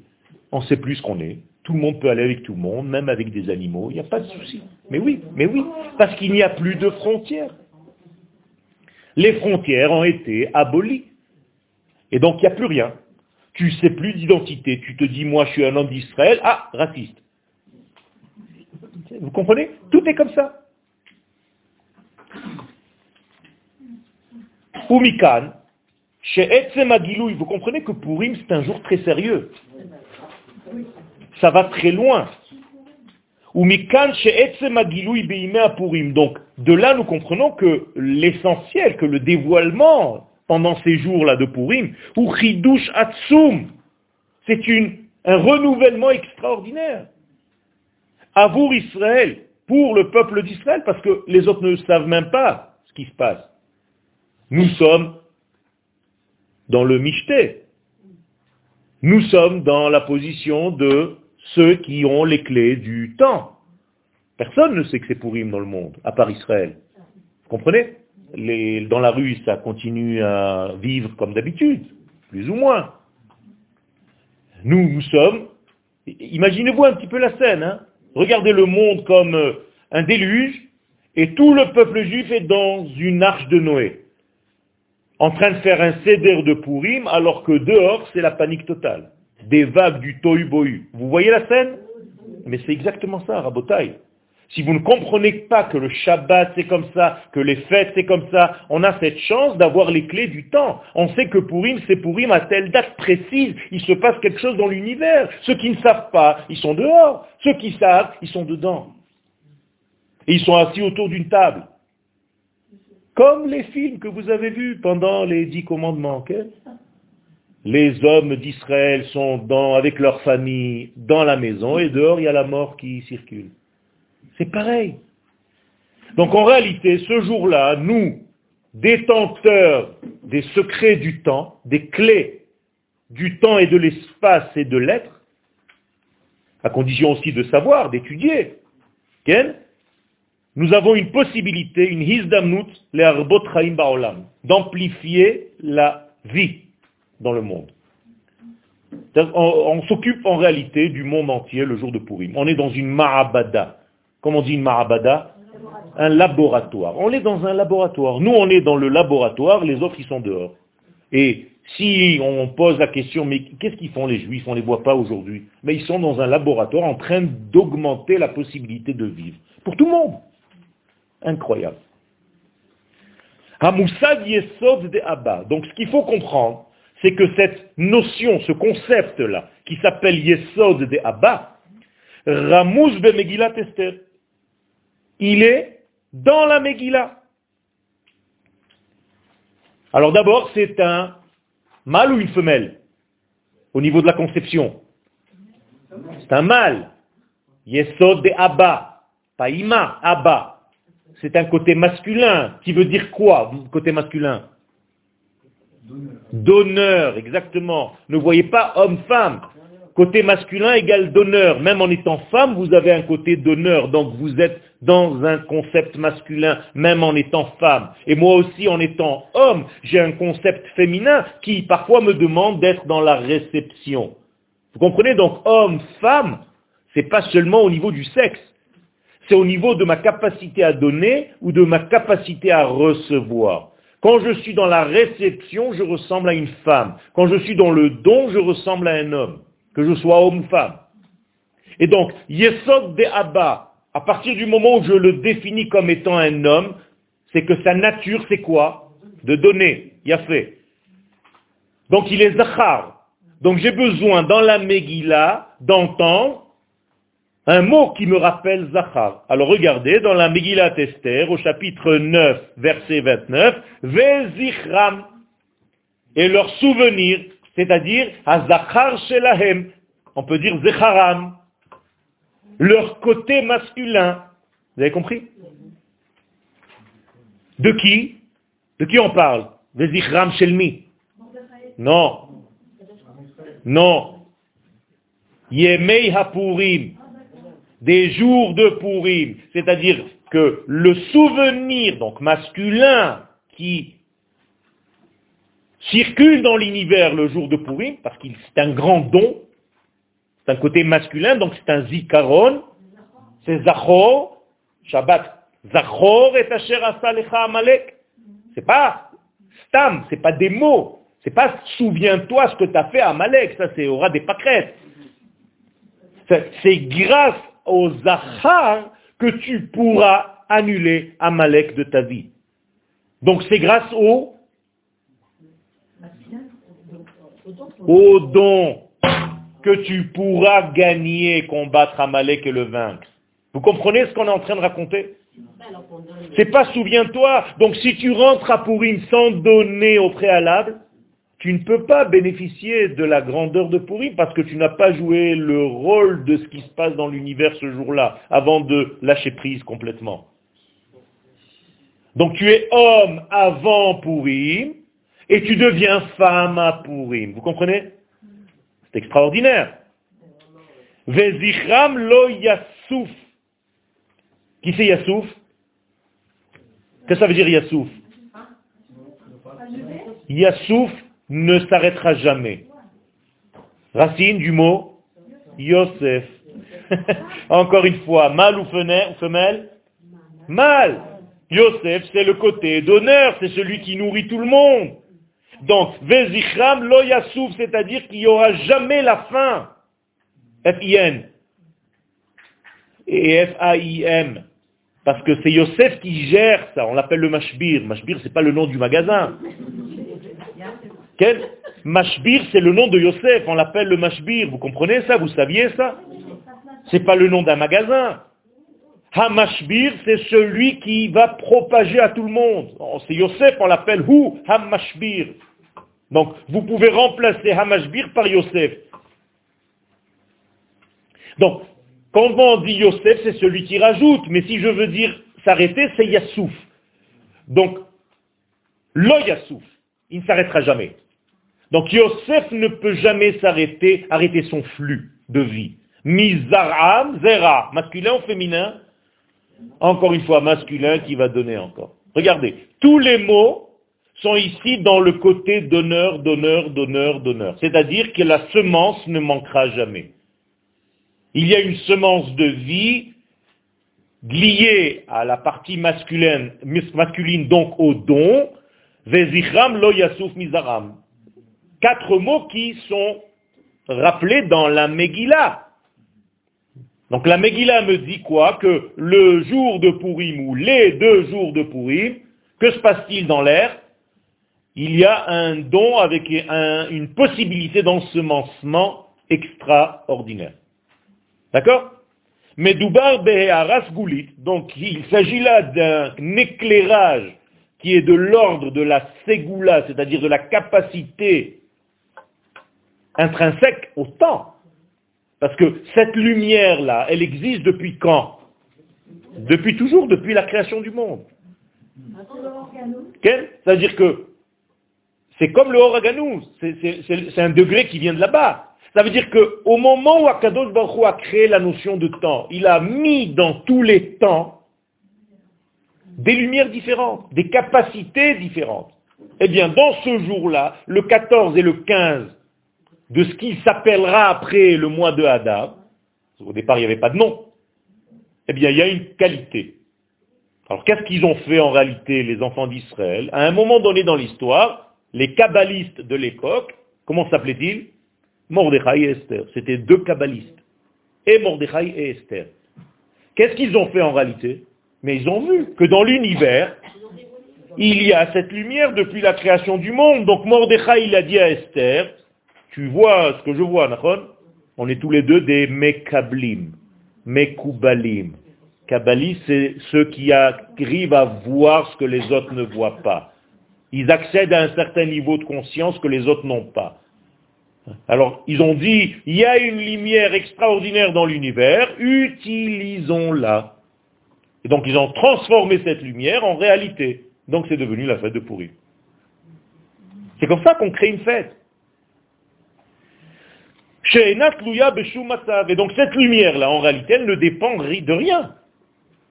On ne sait plus ce qu'on est. Tout le monde peut aller avec tout le monde, même avec des animaux. Il n'y a pas de souci. Mais oui, mais oui, parce qu'il n'y a plus de frontières. Les frontières ont été abolies. Et donc il n'y a plus rien. Tu ne sais plus d'identité. Tu te dis, moi je suis un homme d'Israël. Ah, raciste. Vous comprenez Tout est comme ça. Umikan, chez Etzemagilouy, vous comprenez que Purim, c'est un jour très sérieux. Ça va très loin. Umikan, chez Beimea Purim. Donc, de là, nous comprenons que l'essentiel, que le dévoilement pendant ces jours-là de Purim, ou Chidush Atsum, c'est un renouvellement extraordinaire. Avour Israël, pour le peuple d'Israël, parce que les autres ne savent même pas ce qui se passe. Nous sommes dans le michté. Nous sommes dans la position de ceux qui ont les clés du temps. Personne ne sait que c'est Pourim dans le monde, à part Israël. Vous comprenez? Dans la rue, ça continue à vivre comme d'habitude, plus ou moins. Nous, nous sommes... Imaginez-vous un petit peu la scène. Hein Regardez le monde comme euh, un déluge, et tout le peuple juif est dans une arche de Noé, en train de faire un céder de Purim, alors que dehors, c'est la panique totale. Des vagues du tohu-bohu. Vous voyez la scène? Mais c'est exactement ça, Rabotai. Si vous ne comprenez pas que le Shabbat c'est comme ça, que les fêtes c'est comme ça, on a cette chance d'avoir les clés du temps. On sait que Purim c'est Purim à telle date précise, il se passe quelque chose dans l'univers. Ceux qui ne savent pas, ils sont dehors. Ceux qui savent, ils sont dedans. Et ils sont assis autour d'une table. Comme les films que vous avez vus pendant les dix commandements. les hommes d'Israël sont avec leur famille dans la maison et dehors il y a la mort qui circule. C'est pareil. Donc en réalité, ce jour-là, nous, détenteurs des secrets du temps, des clés du temps et de l'espace et de l'être, à condition aussi de savoir, d'étudier, nous avons une possibilité, une hizdamnut, d'amplifier la vie dans le monde. On, s'occupe en réalité du monde entier le jour de Purim. On est dans une marabada. Comment on dit une marabada Un laboratoire. On est dans un laboratoire. Nous, on est dans le laboratoire, les autres, ils sont dehors. Et Si on pose la question, mais qu'est-ce qu'ils font les juifs? On ne les voit pas aujourd'hui. Mais ils sont dans un laboratoire en train d'augmenter la possibilité de vivre. Pour tout le monde. Incroyable. De. Donc ce qu'il faut comprendre, c'est que cette notion, ce concept-là, qui s'appelle Yesod de Abba, Ramous be il est dans la Megillah. Alors d'abord, c'est un mâle ou une femelle au niveau de la conception? C'est un mâle. Yesod de Abba, pas Ima, Abba c'est un côté masculin, qui veut dire quoi, côté masculin? Donneur, exactement. Ne voyez pas homme-femme. Côté masculin égale donneur. Même en étant femme, vous avez un côté donneur. Donc vous êtes dans un concept masculin, même en étant femme. Et moi aussi, en étant homme, j'ai un concept féminin qui parfois me demande d'être dans la réception. Vous comprenez? Donc homme, femme, c'est pas seulement au niveau du sexe c'est au niveau de ma capacité à donner ou de ma capacité à recevoir. Quand je suis dans la réception, je ressemble à une femme. Quand je suis dans le don, je ressemble à un homme, que je sois homme ou femme. Et donc, Yesod de Abba, à partir du moment où je le définis comme étant un homme, c'est que sa nature, c'est quoi? De donner. fait. Donc il est Zachar. Donc j'ai besoin dans la Megillah d'entendre un mot qui me rappelle Zachar. Alors regardez, dans la Megillat Esther, au chapitre 9, verset 29, Vezichram, et leur souvenir, c'est-à-dire Azachar Shelahem, on peut dire Zecharam, leur côté masculin. Vous avez compris De qui De qui on parle Vezichram Shelmi Non. Non. Yemei Hapurim des jours de Purim, c'est-à-dire que le souvenir, donc masculin, qui circule dans l'univers le jour de Purim, parce qu'il c'est un grand don, c'est un côté masculin, donc c'est un zikaron, c'est zachor, Shabbat, zachor et asher asalecha amalek. C'est pas stam, c'est pas des mots, c'est pas souviens-toi ce que tu as fait à Amalek, ça c'est aura des pâquerettes. C'est grâce au Zachar que tu pourras annuler Amalek de ta vie. Donc c'est grâce au au don que tu pourras gagner, combattre Amalek et le vaincre. Vous comprenez ce qu'on est en train de raconter? C'est pas souviens-toi. Donc si tu rentres à Pourim sans donner au préalable, tu ne peux pas bénéficier de la grandeur de Pourri parce que tu n'as pas joué le rôle de ce qui se passe dans l'univers ce jour-là, avant de lâcher prise complètement. Donc tu es homme avant Pourim, et tu deviens femme à Pourim. Vous comprenez? C'est extraordinaire. Vezichram lo Yassouf. Qui c'est Yassouf Qu'est-ce que ça veut dire Yassouf Yassouf, ne s'arrêtera jamais. Racine du mot Yosef. Encore une fois, mâle ou femelle? Mâle. Yosef, c'est le côté d'honneur, c'est celui qui nourrit tout le monde. Donc, Vezichram lo yasouf, c'est-à-dire qu'il n'y aura jamais la faim. F-I-N. Et F-A-I-M. Parce que c'est Yosef qui gère ça, on l'appelle le mashbir. Mashbir, c'est pas le nom du magasin. Quel? Mashbir, c'est le nom de Yosef, on l'appelle le Mashbir. Vous comprenez ça? Vous saviez ça? C'est pas le nom d'un magasin. Hamashbir, c'est celui qui va propager à tout le monde. Oh, c'est Yosef, on l'appelle Hu Hamashbir. Donc, vous pouvez remplacer Hamashbir par Yosef. Donc, quand on dit Yosef, c'est celui qui rajoute. Mais si je veux dire s'arrêter, c'est Yassouf. Donc, lo Yassouf, il ne s'arrêtera jamais. Donc Yosef ne peut jamais s'arrêter, arrêter son flux de vie. Mizaram, zera, masculin ou féminin? Encore une fois, masculin qui va donner encore. Regardez, tous les mots sont ici dans le côté donneur, donneur, donneur, donneur. C'est-à-dire que la semence ne manquera jamais. Il y a une semence de vie liée à la partie masculine, masculine donc au don. Vezichram lo yasuf mizaram. Quatre mots qui sont rappelés dans la Megillah. Donc la Megillah me dit quoi? Que le jour de Purim ou les deux jours de Purim, que se passe-t-il dans l'air? Il y a un don avec une possibilité d'ensemencement extraordinaire. D'accord? Mais Doubar Goulit, donc il s'agit là d'un éclairage qui est de l'ordre de la ségoula, c'est-à-dire de la capacité intrinsèque au temps. Parce que cette lumière-là, elle existe depuis quand? Depuis toujours, depuis la création du monde. C'est-à-dire que c'est comme le Horaganous, c'est un degré qui vient de là-bas. Ça veut dire qu'au moment où Akadosh Baruch a créé la notion de temps, il a mis dans tous les temps des lumières différentes, des capacités différentes. Eh bien, dans ce jour-là, le 14 et le 15 de ce qui s'appellera après le mois de Hadar, au départ il n'y avait pas de nom, eh bien il y a une qualité. Alors qu'est-ce qu'ils ont fait en réalité les enfants d'Israël? À un moment donné dans l'histoire, les kabbalistes de l'époque, comment s'appelaient-ils Mordechai et Esther. C'était deux kabbalistes. Et Mordechai et Esther. Qu'est-ce qu'ils ont fait en réalité? Mais ils ont vu que dans l'univers, il y a cette lumière depuis la création du monde. Donc Mordechai, il a dit à Esther, tu vois ce que je vois, Nachon? On est tous les deux des Mekablim, Mekubalim. Kabbalistes, c'est ceux qui arrivent à voir ce que les autres ne voient pas. Ils accèdent à un certain niveau de conscience que les autres n'ont pas. Alors, ils ont dit, il y a une lumière extraordinaire dans l'univers, utilisons-la. Et donc, ils ont transformé cette lumière en réalité. Donc, c'est devenu la fête de Pourri. C'est comme ça qu'on crée une fête. Et donc cette lumière-là, en réalité, elle ne dépend de rien.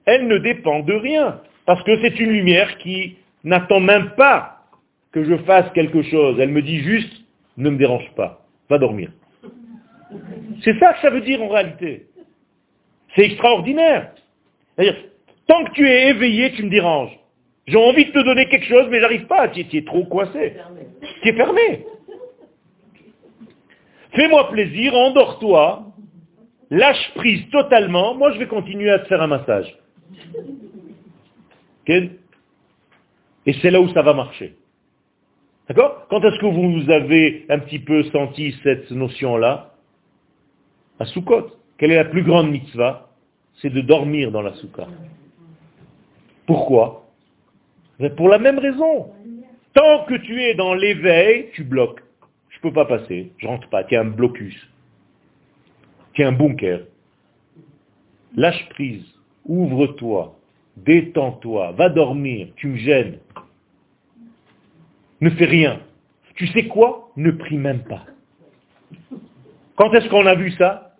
Elle ne dépend de rien. Parce que c'est une lumière qui n'attend même pas que je fasse quelque chose. Elle me dit juste, ne me dérange pas, va dormir. C'est ça que ça veut dire en réalité. C'est extraordinaire. Tant que tu es éveillé, tu me déranges. J'ai envie de te donner quelque chose, mais j'arrive pas. Tu, es trop coincé. Tu es fermé. Fais-moi plaisir, endors-toi, lâche prise totalement, moi je vais continuer à te faire un massage. Et c'est là où ça va marcher. D'accord? Quand est-ce que vous avez un petit peu senti cette notion-là? À Soukot. Quelle est la plus grande mitzvah? C'est de dormir dans la soukha. Pourquoi? Pour la même raison. Tant que tu es dans l'éveil, tu bloques. Je ne peux pas passer, je rentre pas, tu es un blocus. Tu es un bunker. Lâche prise, ouvre-toi, détends-toi, va dormir, tu me gênes. Ne fais rien. Tu sais quoi? Ne prie même pas. Quand est-ce qu'on a vu ça?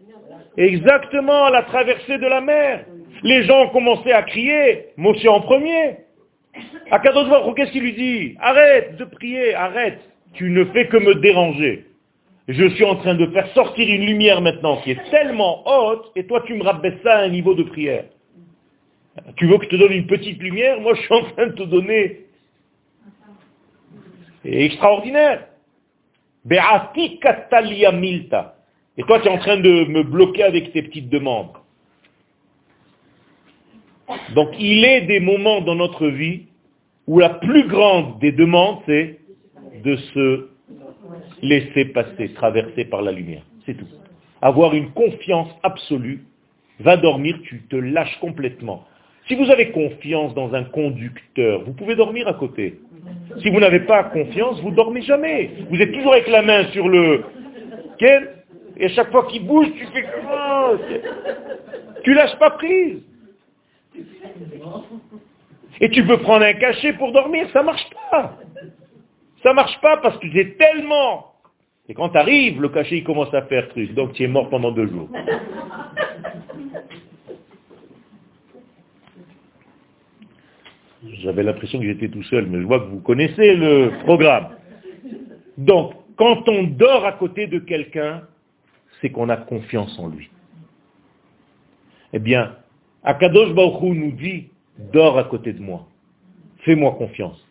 Exactement à la traversée de la mer. Les gens ont commencé à crier, Moshe en premier. À Kadosh qu'est-ce qu'il lui dit? Arrête de prier, arrête tu ne fais que me déranger. Je suis en train de faire sortir une lumière maintenant qui est tellement haute, et toi tu me rabaisses ça à un niveau de prière. Tu veux que je te donne une petite lumière? Moi je suis en train de te donner. Extraordinaire. Et toi tu es en train de me bloquer avec tes petites demandes. Donc il est des moments dans notre vie où la plus grande des demandes, c'est de se laisser passer, traverser par la lumière. C'est tout. Avoir une confiance absolue. Va dormir, tu te lâches complètement. Si vous avez confiance dans un conducteur, vous pouvez dormir à côté. Si vous n'avez pas confiance, vous dormez jamais. Vous êtes toujours avec la main sur le... Et à chaque fois qu'il bouge, tu fais... Tu lâches pas prise. Et tu peux prendre un cachet pour dormir, ça marche pas. Ça marche pas parce que j'ai tellement... Et quand tu arrives, le cachet il commence à faire truc. Donc tu es mort pendant deux jours. J'avais l'impression que j'étais tout seul, mais je vois que vous connaissez le programme. Donc, quand on dort à côté de quelqu'un, c'est qu'on a confiance en lui. Eh bien, Akadosh Baruch nous dit, dors à côté de moi. Fais-moi confiance.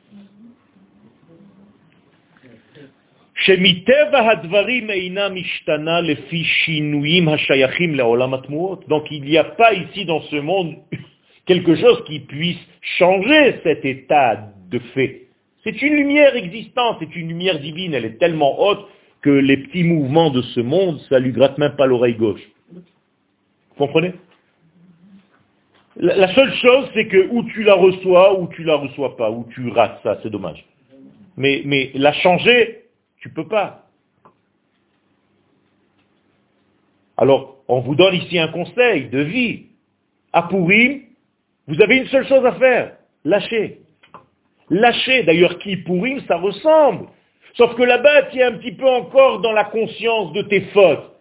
Donc il n'y a pas ici dans ce monde quelque chose qui puisse changer cet état de fait. C'est une lumière existante, c'est une lumière divine, elle est tellement haute que les petits mouvements de ce monde, ça lui gratte même pas l'oreille gauche. Vous comprenez? La, seule chose, c'est que ou tu la reçois, ou tu la reçois pas, ou tu rates ça, c'est dommage. Mais, mais la changer, tu peux pas. Alors, on vous donne ici un conseil de vie. À Pourim, vous avez une seule chose à faire, lâcher. Lâcher. D'ailleurs, qui Pourim, ça ressemble. Sauf que là-bas, tu es un petit peu encore dans la conscience de tes fautes.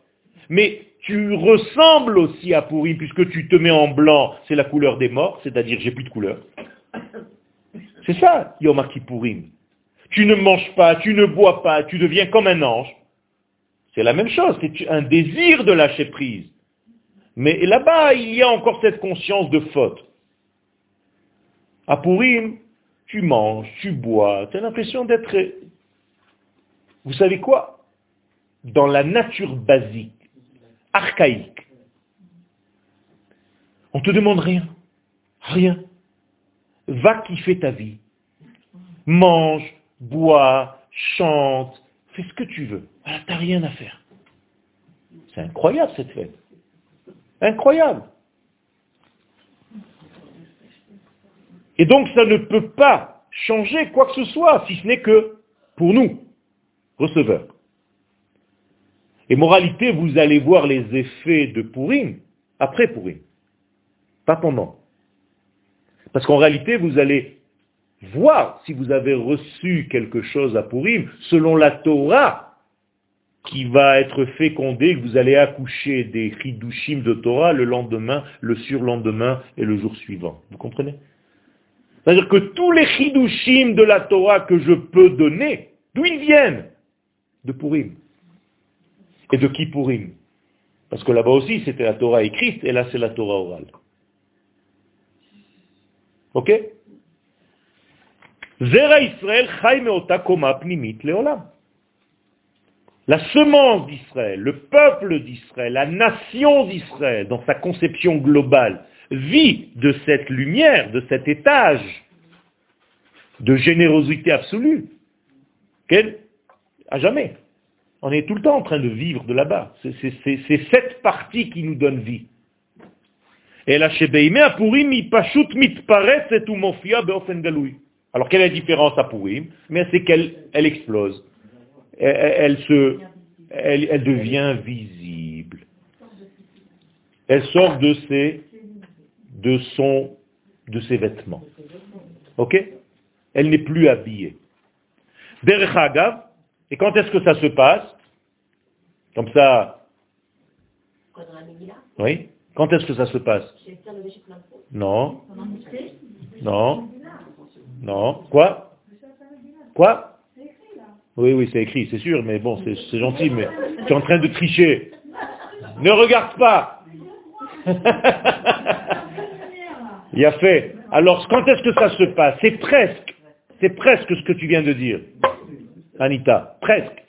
Mais tu ressembles aussi à Pourim, puisque tu te mets en blanc, c'est la couleur des morts, c'est-à-dire j'ai plus de couleur. C'est ça, Yom Kippourim. Tu ne manges pas, tu ne bois pas, tu deviens comme un ange. C'est la même chose, c'est un désir de lâcher prise. Mais là-bas, il y a encore cette conscience de faute. À Pourim, tu manges, tu bois, tu as l'impression d'être... Vous savez quoi? Dans la nature basique, archaïque, on ne te demande rien. Rien. Va kiffer ta vie. Mange, bois, chante, fais ce que tu veux. Voilà, tu n'as rien à faire. C'est incroyable cette fête. Incroyable. Et donc ça ne peut pas changer quoi que ce soit, si ce n'est que pour nous, receveurs. Et moralité, vous allez voir les effets de Pourim après Pourim, pas pendant. Parce qu'en réalité, vous allez voir si vous avez reçu quelque chose à Pourim selon la Torah qui va être fécondée, que vous allez accoucher des chidushim de Torah le lendemain, le surlendemain et le jour suivant. Vous comprenez? C'est-à-dire que tous les chidushim de la Torah que je peux donner, d'où ils viennent De Purim. Et de Kippourim. Parce que là-bas aussi, c'était la Torah écrite, et là, c'est la Torah orale. Ok Zera Israël La semence d'Israël, le peuple d'Israël, la nation d'Israël, dans sa conception globale, vit de cette lumière, de cet étage de générosité absolue. Quelle À jamais. On est tout le temps en train de vivre de là-bas. C'est cette partie qui nous donne vie. Alors quelle est la différence à Purim? Mais c'est qu'elle elle explose. Elle, se, elle, elle, devient visible. Elle sort de ses, de son, de ses vêtements. Ok? Elle n'est plus habillée. Derech et quand est-ce que ça se passe? Comme ça. Oui? Quand est-ce que ça se passe? Non. Non. Non. Quoi? Quoi? Oui, oui, c'est écrit, c'est sûr, mais bon, c'est gentil, mais tu es en train de tricher. Ne regarde pas. Il a fait. Alors, quand est-ce que ça se passe? C'est presque. C'est presque ce que tu viens de dire. Anita, presque.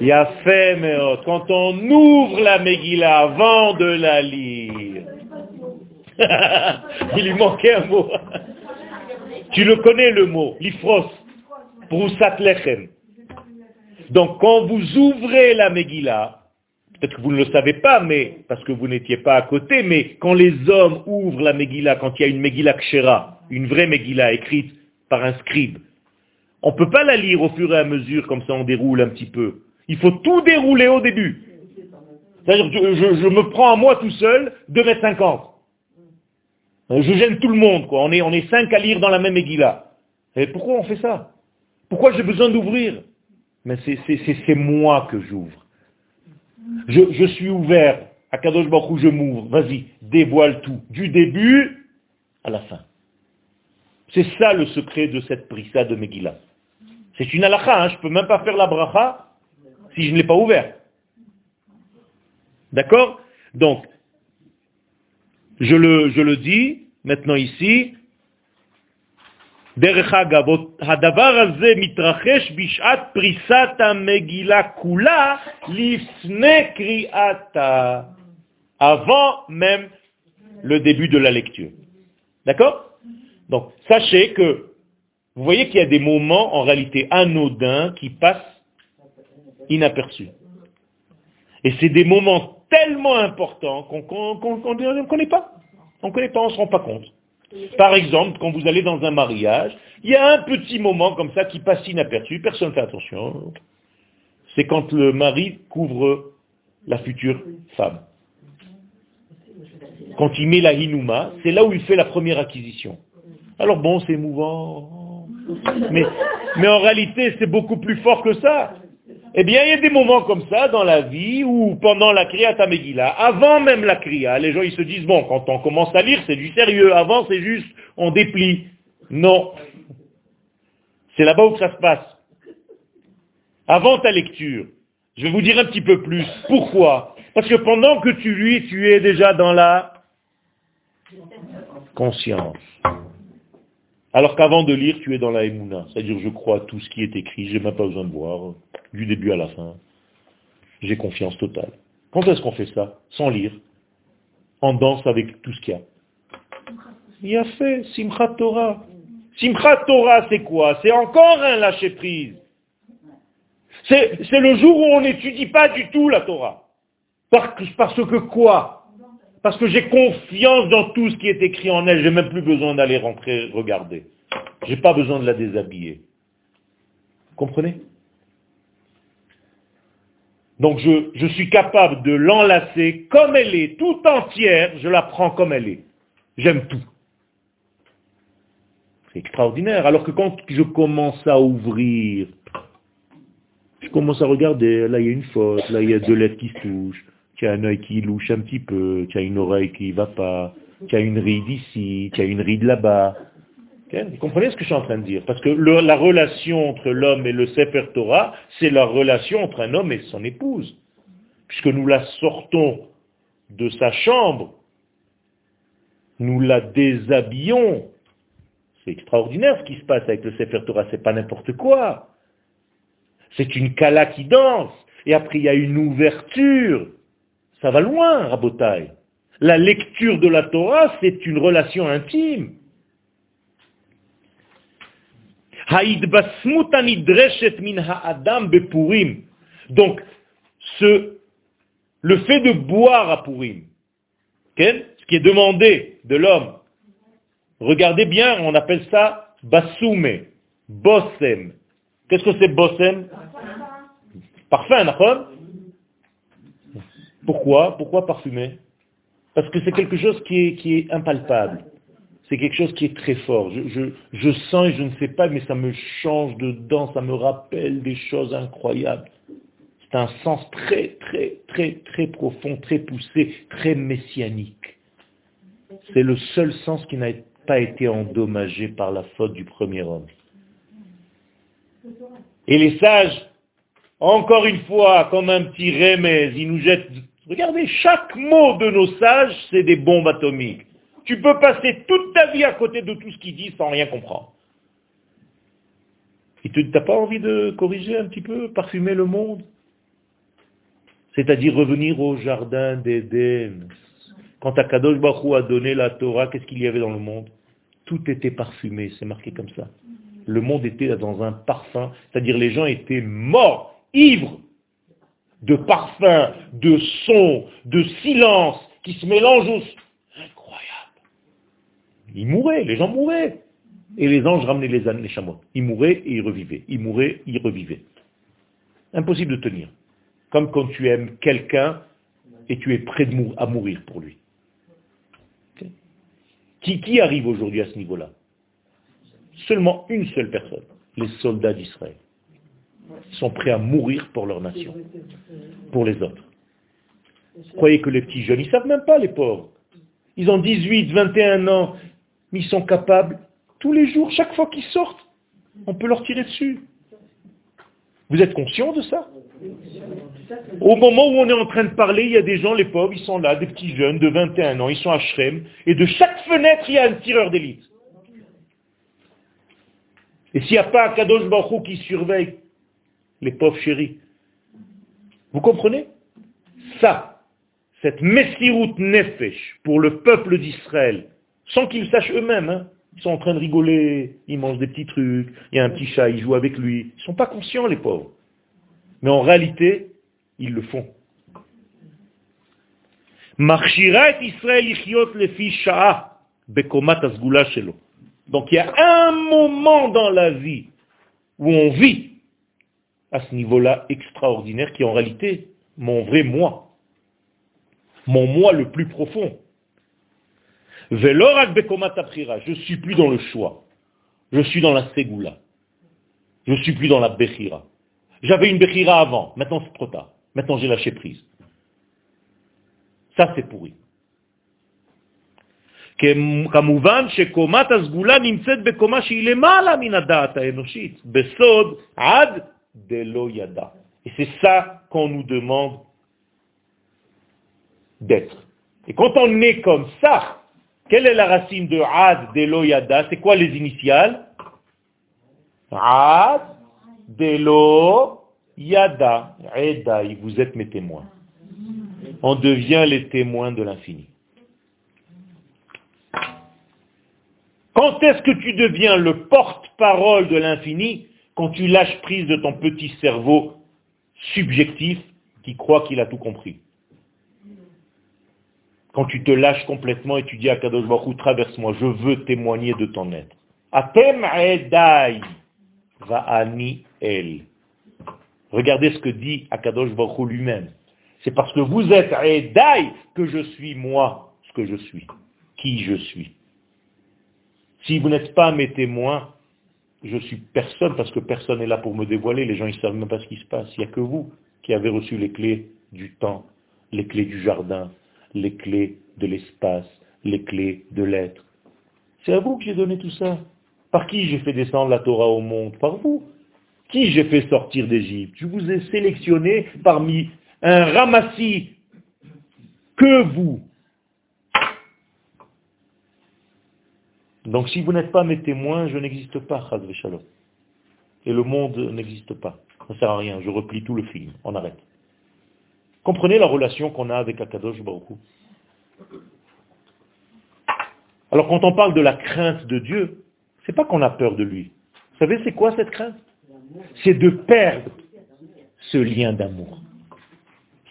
Il a fait, mais quand on ouvre la Megillah avant de la lire, il lui manquait un mot. tu le connais le mot, l'ifros, Broussat Lechem. Donc quand vous ouvrez la Megillah, peut-être que vous ne le savez pas, mais parce que vous n'étiez pas à côté, mais quand les hommes ouvrent la Megillah, quand il y a une Megillah Kshera, une vraie Megillah écrite par un scribe. On ne peut pas la lire au fur et à mesure, comme ça on déroule un petit peu. Il faut tout dérouler au début. C'est-à-dire je, me prends à moi tout seul 2 mètres 50. Je gêne tout le monde, quoi. On est, on est cinq à lire dans la même Megillah. Et pourquoi on fait ça? Pourquoi j'ai besoin d'ouvrir? Mais c'est moi que j'ouvre. Je, suis ouvert. À Kadosh Baruch je m'ouvre. Vas-y, dévoile tout. Du début à la fin. C'est ça le secret de cette prissa de Megillah. C'est une halakha, hein, je ne peux même pas faire la bracha si je ne l'ai pas ouvert. D'accord? Donc, je le dis maintenant ici, דרך אגב, הדבר הזה מתרחש בשעת פריסת המגילה כולה לפני קריאתה, avant même le début de la lecture. D'accord Donc, sachez que, vous voyez qu'il y a des moments en réalité anodins qui passent inaperçus. Et c'est des moments tellement importants qu'on ne connaît pas. On ne connaît pas, on ne se rend pas compte. Par exemple, quand vous allez dans un mariage, il y a un petit moment comme ça qui passe inaperçu, personne ne fait attention. C'est quand le mari couvre la future femme. Quand il met la hinouma, c'est là où il fait la première acquisition. Alors bon, c'est émouvant. Mais, mais en réalité, c'est beaucoup plus fort que ça. Eh bien, il y a des moments comme ça dans la vie où pendant la Kriyat Megillah, avant même la Kriya, les gens ils se disent, bon, quand on commence à lire, c'est du sérieux. Avant, c'est juste, on déplie. Non. C'est là-bas où ça se passe. Avant ta lecture, je vais vous dire un petit peu plus. Pourquoi? Parce que pendant que tu lis, tu es déjà dans la conscience. Alors qu'avant de lire, tu es dans la émouna. C'est-à-dire, je crois tout ce qui est écrit, je n'ai même pas besoin de voir, du début à la fin. J'ai confiance totale. Quand est-ce qu'on fait ça? Sans lire. En danse avec tout ce qu'il y a. Il a fait Simchat Torah. Simchat Torah, c'est quoi? C'est encore un lâcher-prise. C'est le jour où on n'étudie pas du tout la Torah. Parce que quoi? Parce que j'ai confiance dans tout ce qui est écrit en elle. J'ai même plus besoin d'aller rentrer regarder. J'ai pas besoin de la déshabiller. Comprenez? Donc je, je suis capable de l'enlacer comme elle est, tout entière, je la prends comme elle est. J'aime tout. C'est extraordinaire. Alors que quand je commence à ouvrir, je commence à regarder, là il y a une faute, là il y a deux lettres qui se touchent, tu as un œil qui louche un petit peu, tu as une oreille qui va pas, tu as une ride ici, tu as une ride là-bas. Vous comprenez ce que je suis en train de dire? Parce que la relation entre l'homme et le Sefer Torah, c'est la relation entre un homme et son épouse. Puisque nous la sortons de sa chambre, nous la déshabillons. C'est extraordinaire ce qui se passe avec le Sefer Torah, c'est pas n'importe quoi. C'est une kala qui danse, et après il y a une ouverture. Ça va loin, Rabotai. La lecture de la Torah, c'est une relation intime. Donc, ce, le fait de boire à Purim, ce qui est demandé de l'homme, regardez bien, on appelle ça basume, bossem. Qu'est-ce que c'est bossem? Parfum, d'accord? Pourquoi? Pourquoi parfumer? Parce que c'est quelque chose qui est, qui est impalpable. C'est quelque chose qui est très fort. Je, je, sens et je ne sais pas, mais ça me change dedans, ça me rappelle des choses incroyables. C'est un sens très, très, très, très profond, très poussé, très messianique. C'est le seul sens qui n'a pas été endommagé par la faute du premier homme. Et les sages, encore une fois, comme un petit remède, ils nous jettent Regardez, chaque mot de nos sages, c'est des bombes atomiques. Tu peux passer toute ta vie à côté de tout ce qu'ils disent sans rien comprendre. Et tu n'as pas envie de corriger un petit peu, parfumer le monde? C'est-à-dire revenir au jardin d'Éden. Quand Akadosh Baruch a donné la Torah, qu'est-ce qu'il y avait dans le monde? Tout était parfumé, c'est marqué comme ça. Le monde était dans un parfum, c'est-à-dire les gens étaient morts, ivres de parfums, de sons, de silence qui se mélangent aux... Incroyable. Ils mouraient, les gens mouraient. Et les anges ramenaient les, les chameaux. Ils mouraient et ils revivaient. Ils mouraient, ils revivaient. Impossible de tenir. Comme quand tu aimes quelqu'un et tu es prêt à mourir pour lui. Qui, qui arrive aujourd'hui à ce niveau-là? Seulement une seule personne, les soldats d'Israël sont prêts à mourir pour leur nation, pour les autres. Vous croyez que les petits jeunes, ils ne savent même pas, les pauvres. Ils ont 18, 21 ans, mais ils sont capables, tous les jours, chaque fois qu'ils sortent, on peut leur tirer dessus. Vous êtes conscient de ça? Au moment où on est en train de parler, il y a des gens, les pauvres, ils sont là, des petits jeunes de 21 ans, ils sont à Shrem, et de chaque fenêtre, il y a un tireur d'élite. Et s'il n'y a pas Kadosh Baruch qui surveille les pauvres chéris, vous comprenez? Ça, cette Messirut Nefesh pour le peuple d'Israël, sans qu'ils sachent eux-mêmes, hein, ils sont en train de rigoler, ils mangent des petits trucs, il y a un petit chat, ils jouent avec lui. Ils ne sont pas conscients, les pauvres. Mais en réalité, ils le font. Donc il y a un moment dans la vie où on vit à ce niveau-là extraordinaire qui est en réalité mon vrai moi, mon moi le plus profond. Je suis plus dans le choix. Je suis dans la ségoula. Je suis plus dans la bechira. J'avais une bechira avant. Maintenant, c'est trop tard. Maintenant, j'ai lâché prise. Ça, c'est pourri. כמובן שקומת הסגולה נמצאת בקומה שהיא למעלה מן הדעת האנושית, בסוד עד de l'Oyada. Et c'est ça qu'on nous demande d'être. Et quand on est comme ça, quelle est la racine de Ad de l'Oyada? C'est quoi les initiales? Ad de l'Oyada. Edaï, vous êtes mes témoins. On devient les témoins de l'infini. Quand est-ce que tu deviens le porte-parole de l'infini? Quand tu lâches prise de ton petit cerveau subjectif qui croit qu'il a tout compris. Quand tu te lâches complètement et tu dis à Kadosh traverse-moi, je veux témoigner de ton être. Atem edai va'ani el. Regardez ce que dit Akadosh Baruch lui-même. C'est parce que vous êtes edai que je suis moi, ce que je suis, qui je suis. Si vous n'êtes pas mes témoins, je suis personne parce que personne n'est là pour me dévoiler. Les gens ne savent même pas ce qui se passe. Il n'y a que vous qui avez reçu les clés du temps, les clés du jardin, les clés de l'espace, les clés de l'être. C'est à vous que j'ai donné tout ça. Par qui j'ai fait descendre la Torah au monde? Par vous. Qui j'ai fait sortir d'Égypte? Je vous ai sélectionné parmi un ramassis que vous. Donc si vous n'êtes pas mes témoins, je n'existe pas, Shalom. Et le monde n'existe pas. Ça ne sert à rien, je replie tout le film. On arrête. Comprenez la relation qu'on a avec Akadosh Baruch Alors quand on parle de la crainte de Dieu, c'est pas qu'on a peur de lui. Vous savez c'est quoi cette crainte? C'est de perdre ce lien d'amour.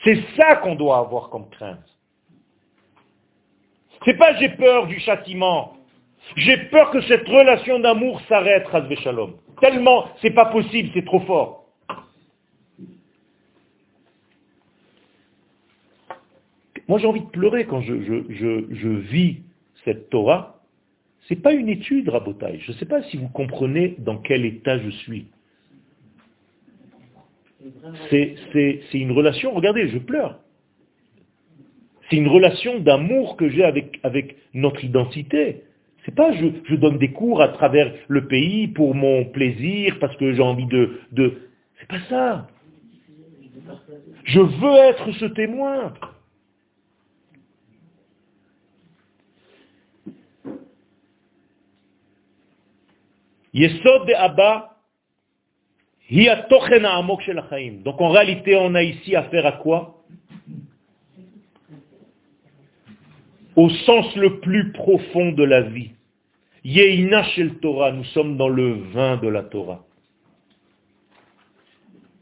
C'est ça qu'on doit avoir comme crainte. C'est pas j'ai peur du châtiment. J'ai peur que cette relation d'amour s'arrête, Razvé Shalom. Tellement c'est pas possible, c'est trop fort. Moi, j'ai envie de pleurer quand je, vis cette Torah. Ce n'est pas une étude, Rabotai. Je ne sais pas si vous comprenez dans quel état je suis. C'est une relation, regardez, je pleure. C'est une relation d'amour que j'ai avec, avec notre identité. C'est pas je, donne des cours à travers le pays pour mon plaisir, parce que j'ai envie de... de... C'est pas ça. Je veux être ce témoin. Yesod Abba, donc en réalité, on a ici affaire à quoi? Au sens le plus profond de la vie. Yeina shel Torah, nous sommes dans le vin de la Torah.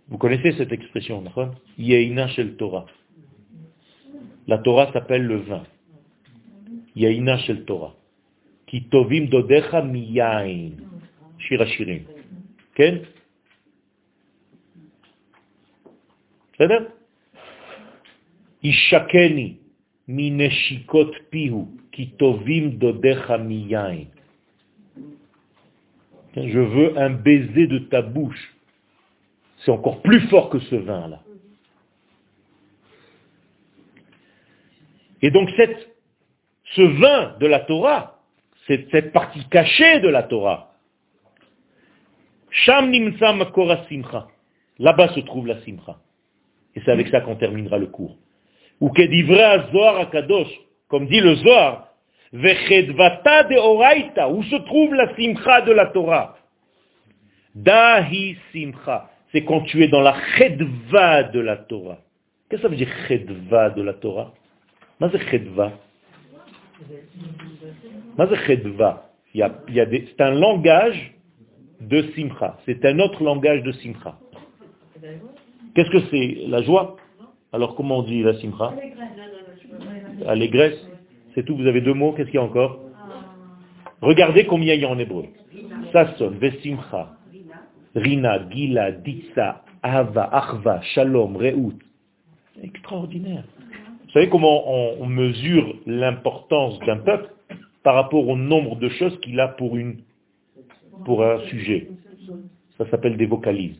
Vous connaissez cette expression, non Yeina shel Torah. La Torah s'appelle le vin. Yeina shel Torah. Ki tovim dodecha miyain. שיר השירים. כן? בסדר? ישקני מנשיקות פיהו, כי טובים דודיך מיין. Je veux un baiser de ta bouche. C'est encore plus fort que ce vin-là. Et donc ce vin de la Torah, cette partie cachée de la Torah, Sham nimsa simcha. Là-bas se trouve la simcha. Et c'est avec ça qu'on terminera le cours. Ou kedivra zohar akadosh, comme dit le zohar, vechedvata de oraita, où se trouve la simcha de la Torah? Dahi simcha. C'est quand tu es dans la chedva de la Torah. Qu'est-ce que ça veut dire chedva de la Torah? C'est C'est un langage de simcha. C'est un autre langage de simcha. Qu'est-ce que c'est La joie? Alors comment on dit la simcha? Allégresse. C'est tout, vous avez deux mots, qu'est-ce qu'il y a encore Regardez combien il y a en hébreu. Sasson, Vesimcha, Rina, Gila, Ditsa, Ava, Achva, Shalom, Reut. Extraordinaire. Vous savez comment on, mesure l'importance d'un peuple par rapport au nombre de choses qu'il a pour, un sujet? Ça s'appelle des vocalises.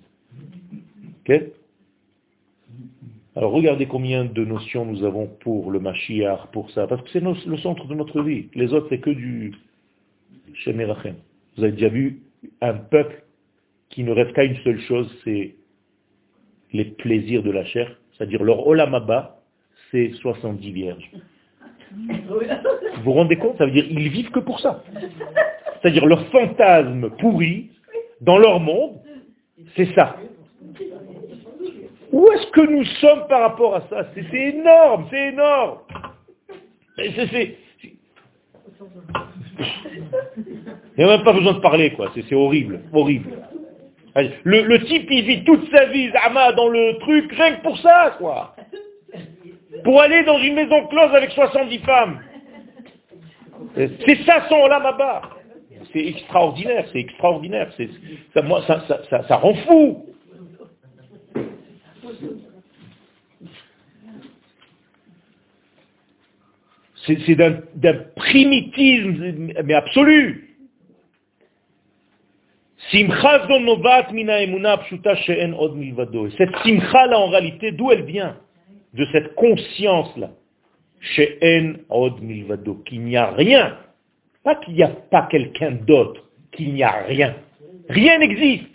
Alors regardez combien de notions nous avons pour le Mashiach, pour ça, parce que c'est le centre de notre vie. Les autres, c'est que du Shemerachem. Vous avez déjà vu un peuple qui ne rêve qu'à une seule chose, c'est les plaisirs de la chair, c'est-à-dire leur olamaba, c'est 70 vierges. Vous vous rendez compte? Ça veut dire ils vivent que pour ça. C'est-à-dire leur fantasme pourri dans leur monde, c'est ça. Où est-ce que nous sommes par rapport à ça? C'est énorme, c'est énorme. Il n'y a même pas besoin de parler, quoi. C'est horrible, horrible. Le, type, il vit toute sa vie, Zama, dans le truc, rien que pour ça, quoi. Pour aller dans une maison close avec 70 femmes. C'est ça son là-bas. C'est extraordinaire, c'est extraordinaire. Moi, ça, ça, ça rend fou. C'est d'un primitisme, mais absolu. Cette simcha là en réalité, d'où elle vient? De cette conscience là. She'en od milvado, qu'il n'y a rien. Pas qu'il n'y a pas quelqu'un d'autre, qu'il n'y a rien. Rien n'existe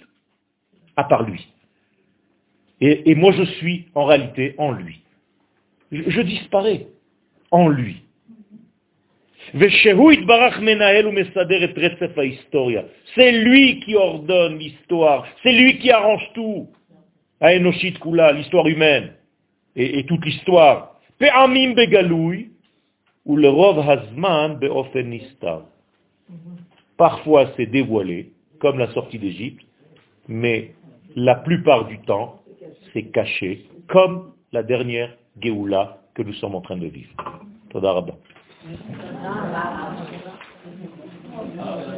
à part lui. Et, moi je suis en réalité en lui. je disparais en lui. C'est lui qui ordonne l'histoire. C'est lui qui arrange tout. Kula, l'histoire humaine. Et, toute l'histoire. Parfois c'est dévoilé, comme la sortie d'Égypte, mais la plupart du temps, c'est caché, comme la dernière Géoula que nous sommes en train de vivre. 嗯，早上好，老师。